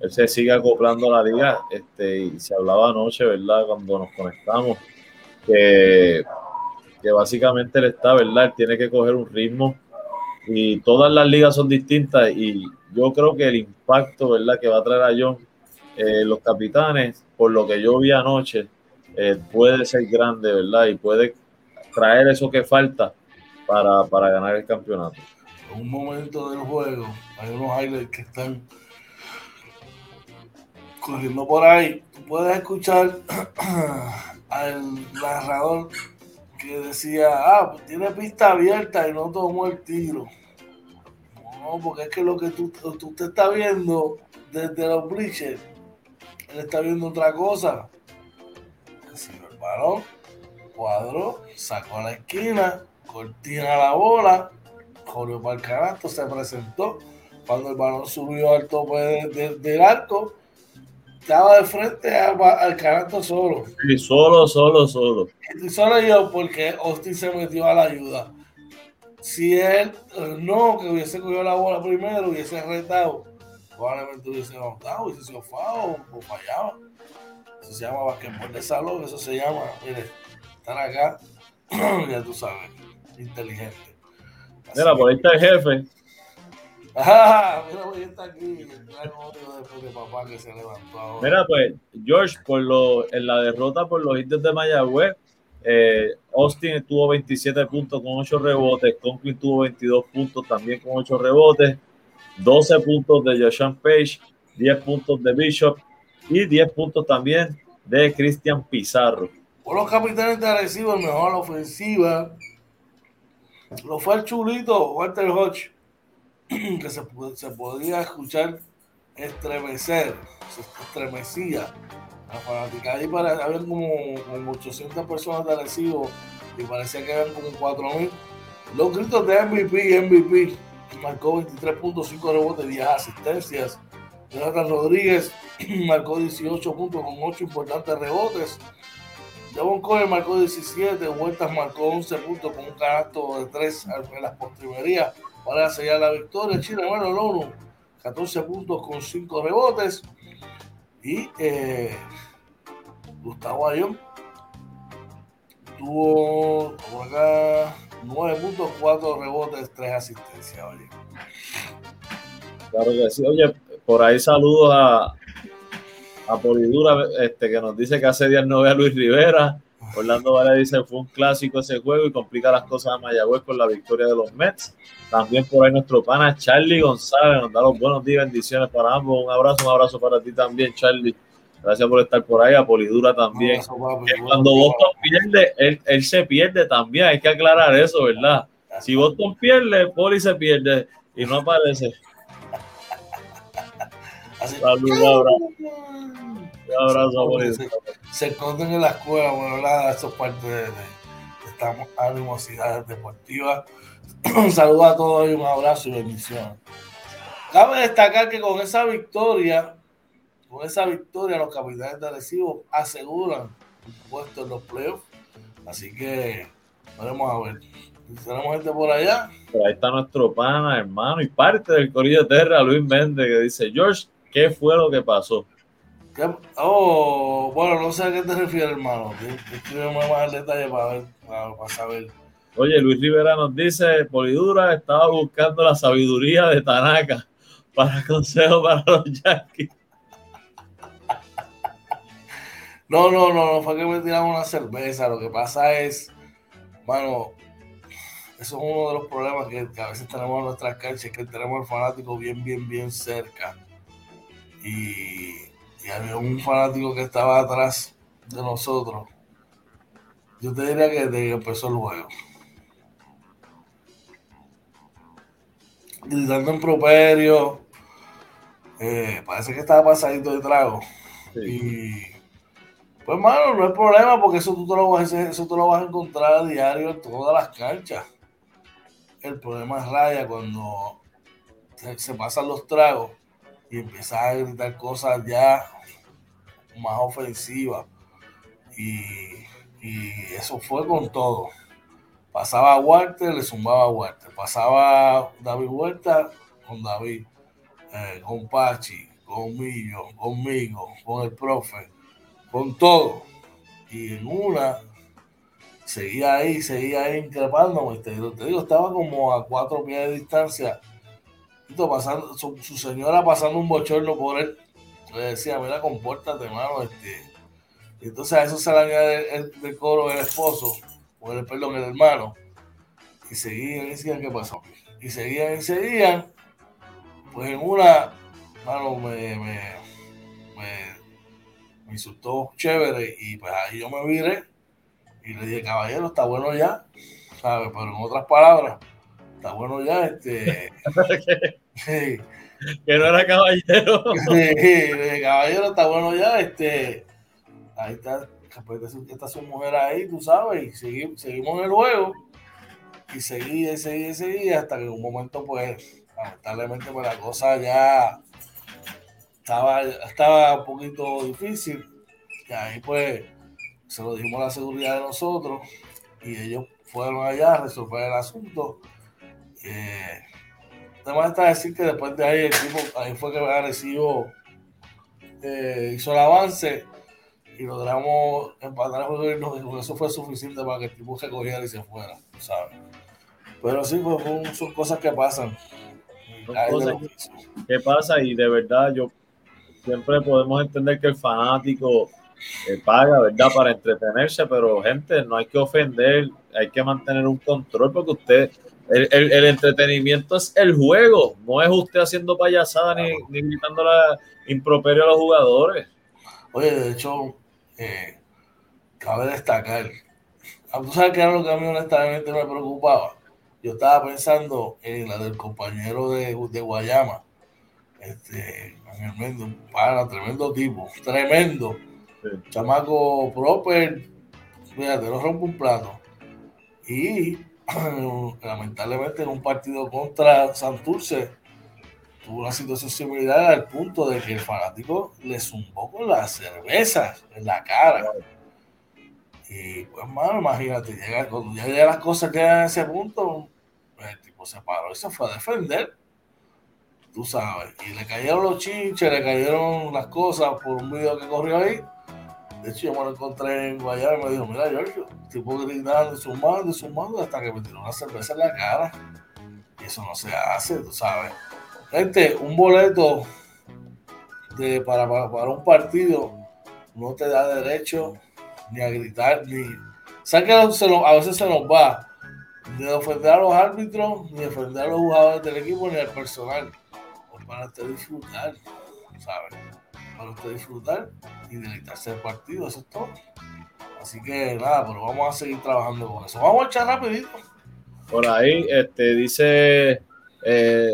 él se sigue acoplando a la liga. Este, y se hablaba anoche, ¿verdad? Cuando nos conectamos, que, que básicamente él está, ¿verdad? Él tiene que coger un ritmo y todas las ligas son distintas y yo creo que el impacto, ¿verdad? Que va a traer a John, eh, los capitanes, por lo que yo vi anoche, eh, puede ser grande, ¿verdad? Y puede traer eso que falta para, para ganar el campeonato. En un momento del juego, hay unos highlights que están corriendo por ahí, tú puedes escuchar al narrador que decía, ah, pues tiene pista abierta y no tomó el tiro. No, porque es que lo que tú, tú te estás viendo desde los bleachers, él está viendo otra cosa. El balón, cuadro, sacó a la esquina, cortina la bola, corrió para el se presentó. Cuando el balón subió al tope de, de, del arco, estaba de frente al, al canasto solo. Sí, solo, solo, solo. Y solo yo, porque Austin se metió a la ayuda. Si él no, que hubiese cogido la bola primero, hubiese retado, probablemente hubiese anotado, hubiese sido fao o fallaba. Eso se llama basquetbol de salón, eso se llama, mire, estar acá, ya tú sabes, inteligente. Así Mira, por ahí está el jefe. Ah, mira, voy a estar aquí. Después de papá que se levantó ahora. Mira, pues, George, por lo, en la derrota por los indios de Mayagüez, eh, Austin tuvo 27 puntos con 8 rebotes, Conklin tuvo 22 puntos también con 8 rebotes, 12 puntos de Joshan Page, 10 puntos de Bishop, Y 10 puntos también de Cristian Pizarro. Por los capitanes de Arecibo, el mejor ofensiva. Lo fue el chulito Walter Hodge, que se, se podía escuchar estremecer, se estremecía la fanática. Ahí para, habían como, como 800 personas de Arecibo y parecía que eran como 4000. Los gritos de MVP, MVP, marcó 23.5 rebotes, 10 asistencias. Jonathan Rodríguez marcó 18 puntos con 8 importantes rebotes. Devon Cohen marcó 17, Huertas marcó 11 puntos con un canasto de 3 en las postrimerías para sellar la victoria. Chile, bueno, Lono, 14 puntos con 5 rebotes. Y eh, Gustavo Ayón tuvo por acá 9 puntos, 4 rebotes, 3 asistencias. Oye. Claro que sí. Oye, por ahí saludos a, a Polidura, este, que nos dice que hace días no ve a Luis Rivera. Orlando Vale dice fue un clásico ese juego y complica las cosas a Mayagüez con la victoria de los Mets. También por ahí nuestro pana Charlie González nos da los buenos días, bendiciones para ambos. Un abrazo, un abrazo para ti también, Charlie. Gracias por estar por ahí, a Polidura también. Cuando Boston pierde, él, él, se pierde también, hay que aclarar eso, ¿verdad? Si Boston pierde, Poli se pierde y no aparece. Saludos, un abrazo, Poli. Se, se esconden en la escuela, bueno, nada, eso es parte de, de, de esta animosidad deportiva. un saludo a todos y un abrazo y bendición. Cabe destacar que con esa victoria con esa victoria los capitanes de Arecibo aseguran puesto en los playoffs. Así que veremos a ver. Tenemos gente por allá. Ahí está nuestro pana, hermano, y parte del Corillo de Terra, Luis Méndez, que dice, George, ¿qué fue lo que pasó? ¿Qué? Oh, bueno, no sé a qué te refieres, hermano. Escríbeme más el detalle para, ver, para, para saber. Oye, Luis Rivera nos dice, Polidura estaba buscando la sabiduría de Tanaka para consejo para los Yankees. No, no, no, no fue que me tiraron una cerveza. Lo que pasa es, bueno, eso es uno de los problemas que, que a veces tenemos en nuestras canchas, que tenemos el fanático bien, bien, bien cerca. Y, y había un fanático que estaba atrás de nosotros. Yo te diría que desde que empezó el juego. Gritando en properio. Eh, parece que estaba pasadito de trago. Sí. Y pues, mano, no hay problema porque eso tú, te lo vas, eso tú lo vas a encontrar a diario en todas las canchas. El problema es raya cuando se, se pasan los tragos y empiezas a gritar cosas ya más ofensivas. Y, eso fue con todo. Pasaba a Walter, le zumbaba a Walter. Pasaba David Huerta con David, eh, con Pachi, conmigo, conmigo, con el profe con todo. Y en una seguía ahí, seguía ahí increpándome. Te digo, estaba como a cuatro pies de distancia. Pasando, su, señora pasando un bochorno por él. Le decía, mira, compórtate, hermano. Este. Y entonces a eso se le añade el, el, coro el esposo, o el, perdón, el hermano. Y seguían y ¿qué pasó? Y seguían y seguían. Pues en una, me, me me insultó chévere y pues ahí yo me viré y le dije, caballero, está bueno ya, ¿sabes? Pero en otras palabras, está bueno ya, este... que no era caballero. le dije, caballero, está bueno ya, este... Ahí está, esta su mujer ahí, tú sabes, y seguimos, en el juego. Y seguía, seguía, seguía, hasta que en un momento, pues, lamentablemente, pues la cosa ya estaba, estaba un poquito difícil. Y ahí pues se lo dijimos a la seguridad de nosotros y ellos fueron allá a resolver el asunto. Eh, además está decir que después de ahí el equipo, ahí fue que Arecibo eh, hizo el avance y logramos empatar el juego y nos que eso fue suficiente para que el equipo se cogiera y se fuera, ¿sabes? Pero sí, pues, son cosas que pasan. Cosas que pasa y de verdad yo siempre podemos entender que el fanático eh, paga, ¿verdad? Para entretenerse, pero gente, no hay que ofender, hay que mantener un control porque usted, el, el, el entretenimiento es el juego, no es usted haciendo payasada ni, ni gritando la improperio a los jugadores. Oye, de hecho, eh, cabe destacar, ah, tú sabes que era lo que a mí honestamente me preocupaba. Yo estaba pensando en la del compañero de, de Guayama, este, tremendo, para, tremendo tipo, tremendo. Chamaco proper, fíjate, no rompe un plato. Y lamentablemente en un partido contra Santurce tuvo una situación similar al punto de que el fanático le zumbó con las cervezas en la cara. Y pues, mano, imagínate, llega, cuando ya las cosas llegan a ese punto, el tipo se paró y se fue a defender. Tú sabes. Y le cayeron los chinches, le cayeron las cosas por un video que corrió ahí. De hecho, yo me lo encontré en Guayana y me dijo, mira, Giorgio, tipo gritando, sumando, sumando, hasta que me tiró una cerveza en la cara. Y eso no se hace, tú sabes. Gente, un boleto de, para, para, un partido no te da derecho ni a gritar, ni... ¿Sabes que a veces se nos va? Ni ofender a los árbitros, ni ofender a los jugadores del equipo, ni al personal. Pues para usted disfrutar, ¿sabes? Para usted disfrutar y deleitarse del partido, eso es todo. Así que nada, pero vamos a seguir trabajando con eso. Vamos a echar rapidito. Por ahí, este, dice eh,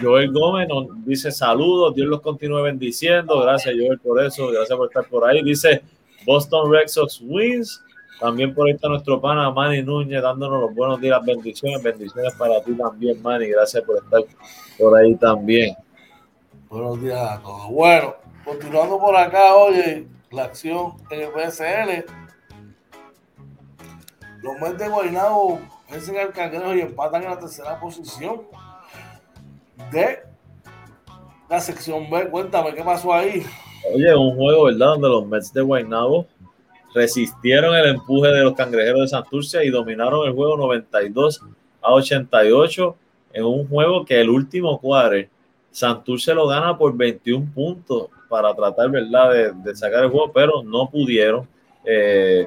Joel Gómez nos dice saludos, Dios los continúe bendiciendo. Gracias, Joel, por eso. Gracias por estar por ahí. Dice Boston Red Sox wins. También por ahí está nuestro pana Manny Núñez dándonos los buenos días, bendiciones, bendiciones para ti también, Manny. Gracias por estar por ahí también. Buenos días a todos. Bueno, continuando por acá, oye, la acción en el PSL. Los Mets de Guaynabo vencen al Cangrejo y empatan en la tercera posición de la sección B. Cuéntame, ¿qué pasó ahí? Oye, un juego, ¿verdad? Donde los Mets de Guaynabo resistieron el empuje de los cangrejeros de Santurce y dominaron el juego 92 a 88 en un juego que el último cuadre Santurce lo gana por 21 puntos para tratar, ¿verdad?, de, sacar el juego, pero no pudieron. Eh,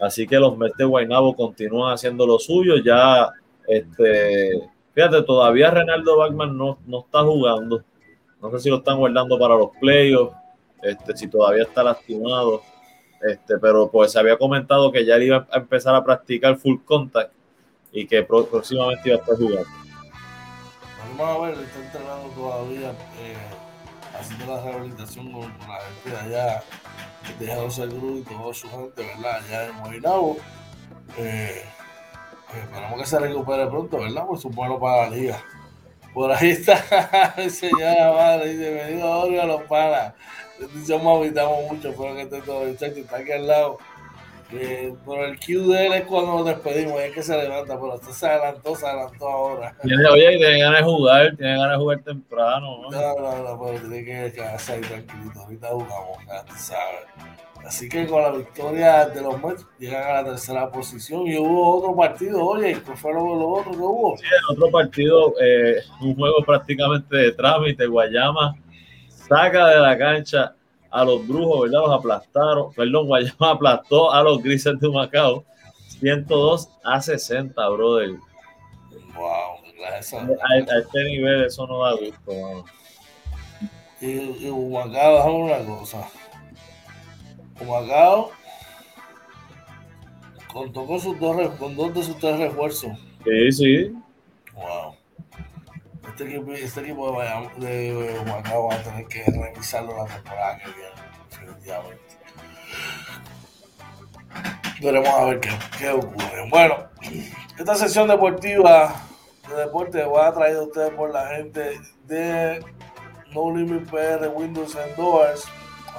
así que los Mets Guaynabo continúan haciendo lo suyo. Ya este, Fíjate, todavía Renaldo Bachman no, no está jugando. No sé si lo están guardando para los playoffs, este, si todavía está lastimado. Este, pero pues se había comentado que ya iba a empezar a practicar full contact y que próximamente iba a estar jugando. Vamos a ver, está entrenando todavía, eh, haciendo la rehabilitación con, la gente de allá, de José Cruz y toda su gente, ¿verdad? Allá en Moinabo. Eh, esperamos que se recupere pronto, ¿verdad? Pues es bueno para la liga. Por ahí está señora madre, dice, venido a los panas. Somos habitamos mucho, pero que esté todo el chat, está aquí al lado. Eh, por el Q de él es cuando nos despedimos, es que se levanta, pero usted se adelantó, se adelantó ahora. Oye, tiene ganas de jugar, tiene ganas de jugar temprano. No, no, no, no pero tiene que quedarse ahí tranquilito. Ahorita jugamos, ya tú sabes. Así que con la victoria de los Mets llegan a la tercera posición y hubo otro partido. Oye, ¿cuál fue lo, otro que hubo? Sí, otro partido, eh, un juego prácticamente de trámite. Guayama saca de la cancha a los brujos, ¿verdad? Los aplastaron. Perdón, Guayama aplastó a los grises de Macao 102 a 60, brother. Wow, a, a, este nivel eso no da gusto. Y, y Humacao, una cosa Humacao contó con, sus dos, con dos de sus tres refuerzos. Sí, sí. Este equipo, este equipo de, Humacao va a tener que revisarlo la temporada que viene, definitivamente. Veremos a ver qué, qué ocurre. Bueno, esta sesión deportiva de deporte va a traer a ustedes por la gente de No Limit PR Windows and Doors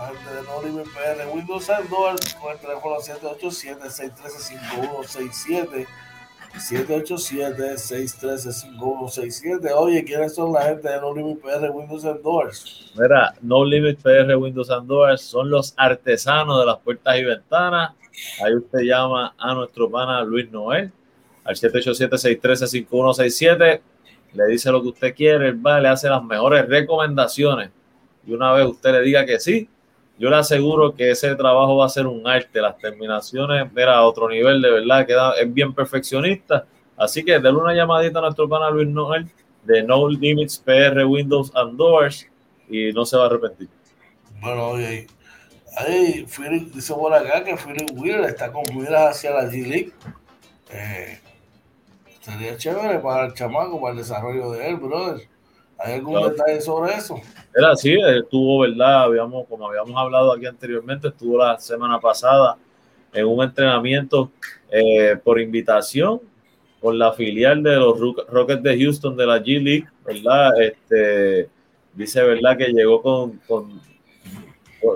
gente de No Limit PR, Windows Doors con el teléfono 787-613-5167. 787-613-5167. Oye, ¿quiénes son la gente de No Limit PR Windows and Doors? Mira, No Limit PR Windows and Doors son los artesanos de las puertas y ventanas. Ahí usted llama a nuestro pana Luis Noel al 787-613-5167. Le dice lo que usted quiere, él va, le hace las mejores recomendaciones. Y una vez usted le diga que sí, yo le aseguro que ese trabajo va a ser un arte. Las terminaciones, era a otro nivel, de verdad, que es bien perfeccionista. Así que denle una llamadita a nuestro pana Luis Noel de No Limits PR Windows and Doors y no se va a arrepentir. Bueno, oye, Ahí, dice por acá que Philip Wheeler está con miras hacia la G-League. Eh, sería chévere para el chamaco, para el desarrollo de él, brother. ¿Hay algún detalle sobre eso? Era así, estuvo, ¿verdad? Habíamos, como habíamos hablado aquí anteriormente, estuvo la semana pasada en un entrenamiento eh, por invitación por la filial de los Rockets de Houston de la G League, ¿verdad? Este, dice, ¿verdad? Que llegó con, con,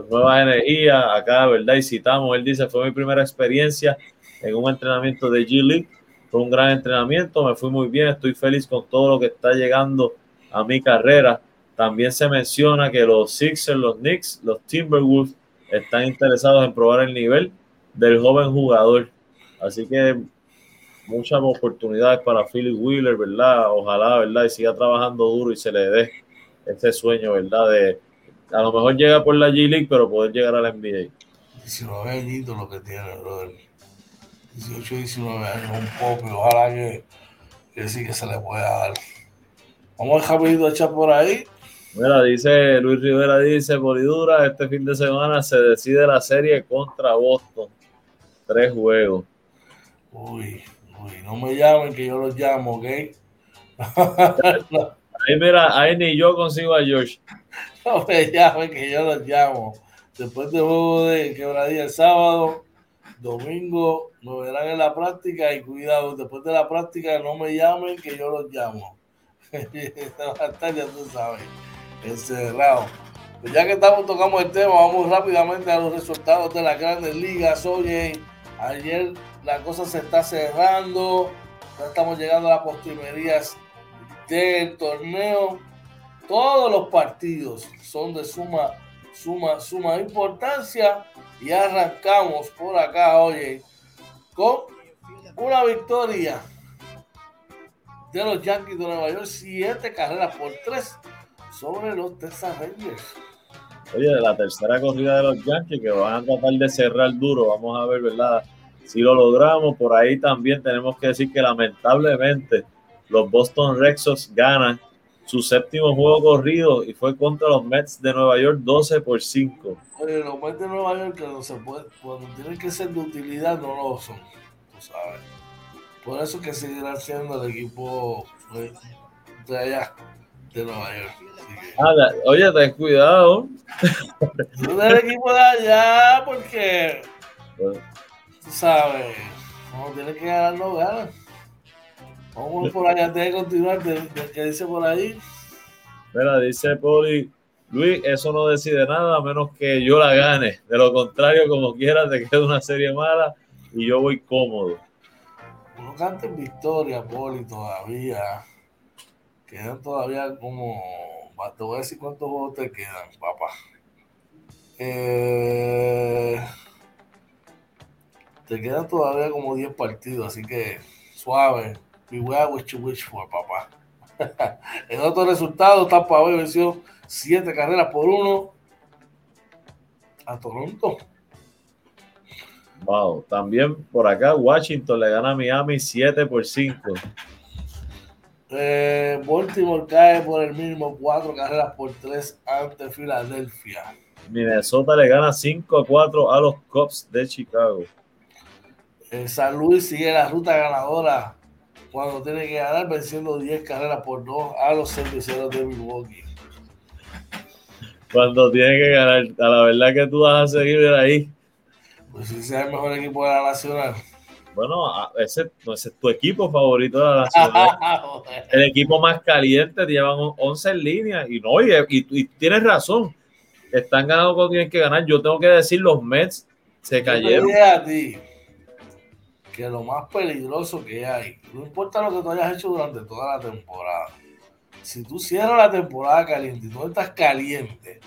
nuevas energías acá, ¿verdad? Y citamos, él dice, fue mi primera experiencia en un entrenamiento de G League, fue un gran entrenamiento, me fui muy bien, estoy feliz con todo lo que está llegando a mi carrera. También se menciona que los Sixers, los Knicks, los Timberwolves están interesados en probar el nivel del joven jugador. Así que muchas oportunidades para Philip Wheeler, ¿verdad? Ojalá, ¿verdad? Y siga trabajando duro y se le dé ese sueño, ¿verdad? De a lo mejor llega por la G League, pero poder llegar a la NBA. 19 añitos lo que tiene, brother. 18, 19 años, un poco, ojalá que sí que se le pueda dar. Vamos a rapidito a echar por ahí. Mira, dice Luis Rivera, dice Polidura, este fin de semana se decide la serie contra Boston. Tres juegos. Uy, uy, no me llamen que yo los llamo, ¿ok? ahí mira, ahí ni yo consigo a George. No me llamen que yo los llamo. Después del juego de quebradilla el sábado, domingo, me verán en la práctica y cuidado, después de la práctica no me llamen que yo los llamo. ya tú sabes, encerrado. Pues ya que estamos tocando el tema, vamos rápidamente a los resultados de las grandes ligas. Oye, ayer la cosa se está cerrando, ya estamos llegando a las postrimerías del torneo. Todos los partidos son de suma, suma, suma importancia y arrancamos por acá, oye, con una victoria de los Yankees de Nueva York, siete carreras por tres sobre los Texas Rangers. Oye, de la tercera corrida de los Yankees que van a tratar de cerrar duro, vamos a ver, ¿verdad? Si lo logramos, por ahí también tenemos que decir que lamentablemente los Boston Red Sox ganan su séptimo juego corrido y fue contra los Mets de Nueva York 12 por 5. Oye, los Mets de Nueva York que no se puede, cuando tienen que ser de utilidad no lo son, tú sabes. Por eso que seguirá siendo el equipo de allá, de Nueva York. Ah, oye, ten cuidado. del equipo de allá, porque tú sabes, como tiene que ganar, no gana. Vamos por allá antes de continuar, ¿qué dice por ahí? Mira, dice Poli, Luis, eso no decide nada a menos que yo la gane. De lo contrario, como quieras, te queda una serie mala y yo voy cómodo no canten victoria, Poli, todavía. Quedan todavía como. Te voy a decir cuántos juegos te quedan, papá. Eh, te quedan todavía como 10 partidos, así que suave. Mi wea wish wish for, papá. en otro resultado, Tampa Bay venció 7 carreras por 1 a Toronto. Wow, también por acá Washington le gana a Miami 7 por 5. Eh, Baltimore cae por el mínimo 4 carreras por 3 ante Filadelfia. Minnesota le gana 5 a 4 a los Cubs de Chicago. Eh, San Luis sigue la ruta ganadora cuando tiene que ganar venciendo 10 carreras por 2 a los cerveceros de Milwaukee. Cuando tiene que ganar, a la verdad que tú vas a seguir ahí. Pues si sea el mejor equipo de la Nacional. Bueno, ese, ese es tu equipo favorito de la Nacional. el equipo más caliente, llevan 11 en línea. Y no, y, y, tienes razón. Están ganando cuando tienen que ganar. Yo tengo que decir, los Mets se cayeron. Yo a ti que lo más peligroso que hay, no importa lo que tú hayas hecho durante toda la temporada, si tú cierras la temporada caliente y tú estás caliente,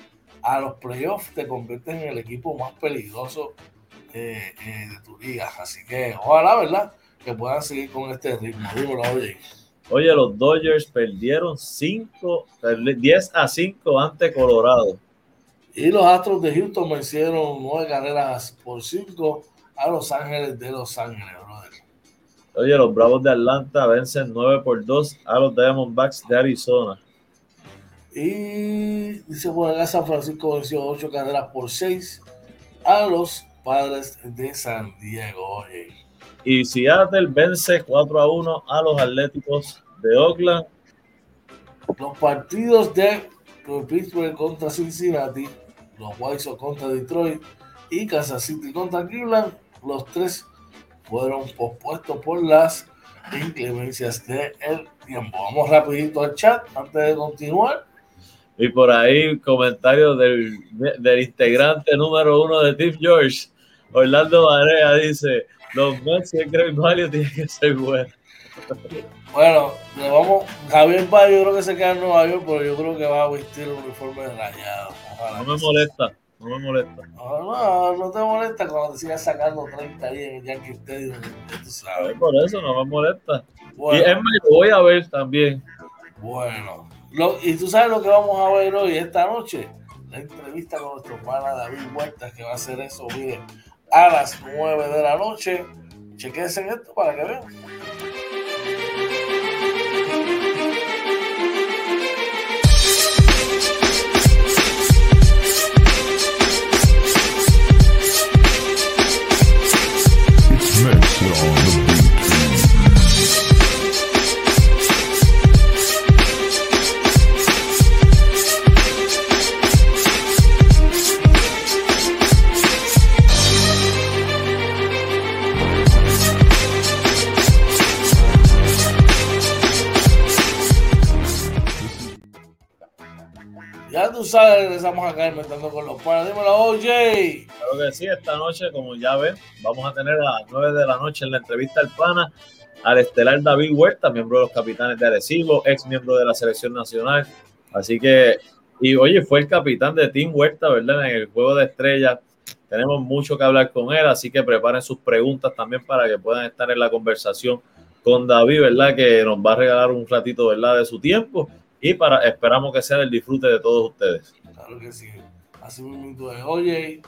a los playoffs te conviertes en el equipo más peligroso eh, eh, de tu liga. Así que ojalá, ¿verdad? Que puedan seguir con este ritmo. oye. Oye, los Dodgers perdieron 5, 10 a 5 ante Colorado. Y los Astros de Houston vencieron 9 carreras por 5 a Los Ángeles de Los Ángeles, brother. Oye, los Bravos de Atlanta vencen 9 por 2 a los Diamondbacks de Arizona. Y dice acá San Francisco venció 8 carreras por 6 a los padres de San Diego. Oye. Y Seattle vence 4 a 1 a los Atléticos de Oakland. Los partidos de Pittsburgh contra Cincinnati, los White Sox contra Detroit y Kansas City contra Cleveland, los tres fueron pospuestos por las inclemencias del tiempo. Vamos rapidito al chat antes de continuar. Y por ahí comentarios del, del integrante número uno de Team George, Orlando Varea, dice, los Mets y el Greg Value tienen que ser buenos. Bueno, le vamos, Javier Valle yo creo que se queda en Nueva York, pero yo creo que va a vestir un uniforme rayado. no me molesta, no me molesta. No, no, te molesta cuando te sigas sacando 30 ahí en el Yankee Stadium, tú sabes. Por eso no me molesta. y es más, lo voy a ver también. Bueno, y tú sabes lo que vamos a ver hoy, esta noche, la entrevista con nuestro pana David Huertas, que va a hacer eso, mire, a las 9 de la noche. Chequense en esto para que vean. Sabes, regresamos acá inventando con los panas. Dímelo, OJ. Claro que sí, esta noche, como ya ven, vamos a tener a las 9 de la noche en la entrevista al pana al estelar David Huerta, miembro de los capitanes de Arecibo, ex miembro de la selección nacional. Así que, y oye, fue el capitán de Team Huerta, ¿verdad? En el juego de estrellas. Tenemos mucho que hablar con él, así que preparen sus preguntas también para que puedan estar en la conversación con David, ¿verdad? Que nos va a regalar un ratito, ¿verdad? De su tiempo y para esperamos que sea del disfrute de todos ustedes. Claro que sí. Así mismo es. Oye,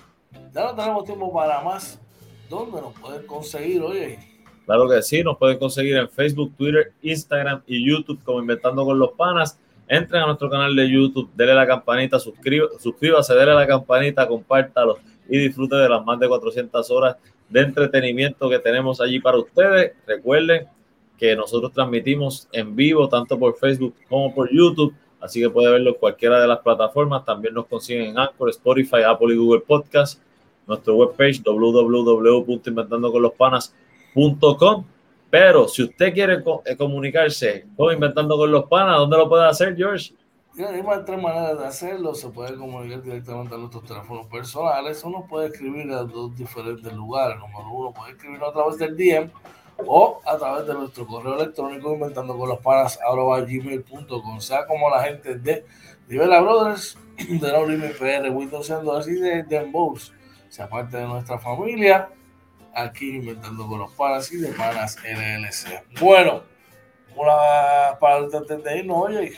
ya no tenemos tiempo para más. ¿Dónde nos pueden conseguir, oye? Claro que sí, nos pueden conseguir en Facebook, Twitter, Instagram y YouTube como Inventando con los Panas. Entren a nuestro canal de YouTube, denle la campanita, suscríbase, denle la campanita, compártalo y disfrute de las más de 400 horas de entretenimiento que tenemos allí para ustedes. Recuerden que nosotros transmitimos en vivo tanto por Facebook como por YouTube. Así que puede verlo en cualquiera de las plataformas. También nos consiguen en Anchor, Spotify, Apple y Google Podcast. Nuestro webpage www.inventandoconlospanas.com. Pero si usted quiere eh, comunicarse con Inventando con los Panas, ¿dónde lo puede hacer, George? Hay tres maneras de hacerlo. Se puede comunicar directamente a nuestros teléfonos personales. Uno puede escribir a dos diferentes lugares. Número uno, puede escribir a través del DM o a través de nuestro correo electrónico inventando con los panas gmail.com sea como la gente de Rivera Brothers de No Limit PR Windows y de Denbows sea parte de nuestra familia aquí inventando con los panas y de panas LLC bueno una para de no oye.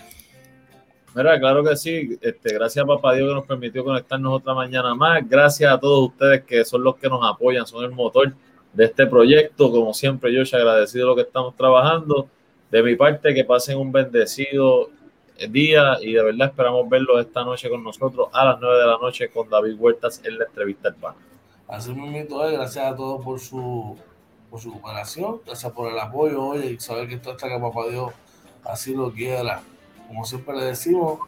Mira, claro que sí. Este, gracias a Papá Dios que nos permitió conectarnos otra mañana más. Gracias a todos ustedes que son los que nos apoyan, son el motor de este proyecto. Como siempre, yo agradecido lo que estamos trabajando. De mi parte, que pasen un bendecido día y de verdad esperamos verlos esta noche con nosotros a las 9 de la noche con David Huertas en la entrevista pan. Así mismo, gracias a todos por su, por su cooperación, gracias por el apoyo hoy y saber que esto está que papá Dios así lo quiera. Como siempre le decimos,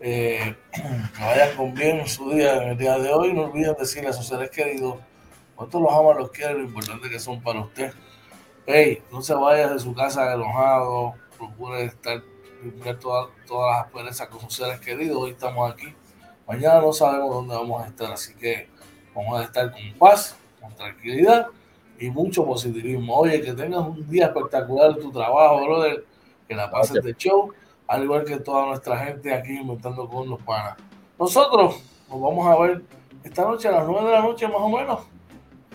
eh, que vayan con bien su día en el día de hoy. No olviden decirle a sus seres queridos ¿Cuántos los ama, los quiere? Lo importante que son para usted. Hey, no se vaya de su casa enojado. Procure estar, limpiar todas, todas las perezas con sus seres queridos. Hoy estamos aquí. Mañana no sabemos dónde vamos a estar. Así que vamos a estar con paz, con tranquilidad y mucho positivismo. Oye, que tengas un día espectacular en tu trabajo, brother. Que la pases de show. Al igual que toda nuestra gente aquí inventando con los panas. Nosotros nos vamos a ver esta noche a las 9 de la noche más o menos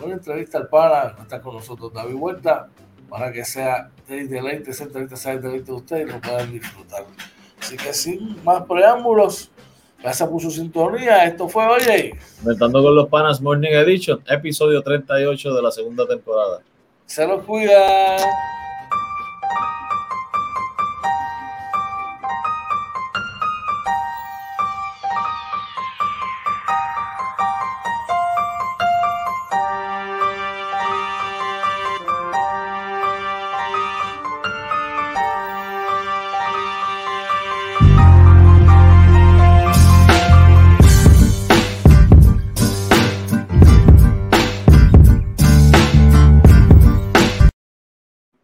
una entrevista al para, está con nosotros David Huerta, para que sea de deleite, esa entrevista sea de deleite de ustedes y lo puedan disfrutar. Así que sin más preámbulos, gracias por su sintonía. Esto fue Oye. Inventando con los Panas Morning Edition, episodio 38 de la segunda temporada. Se los cuida.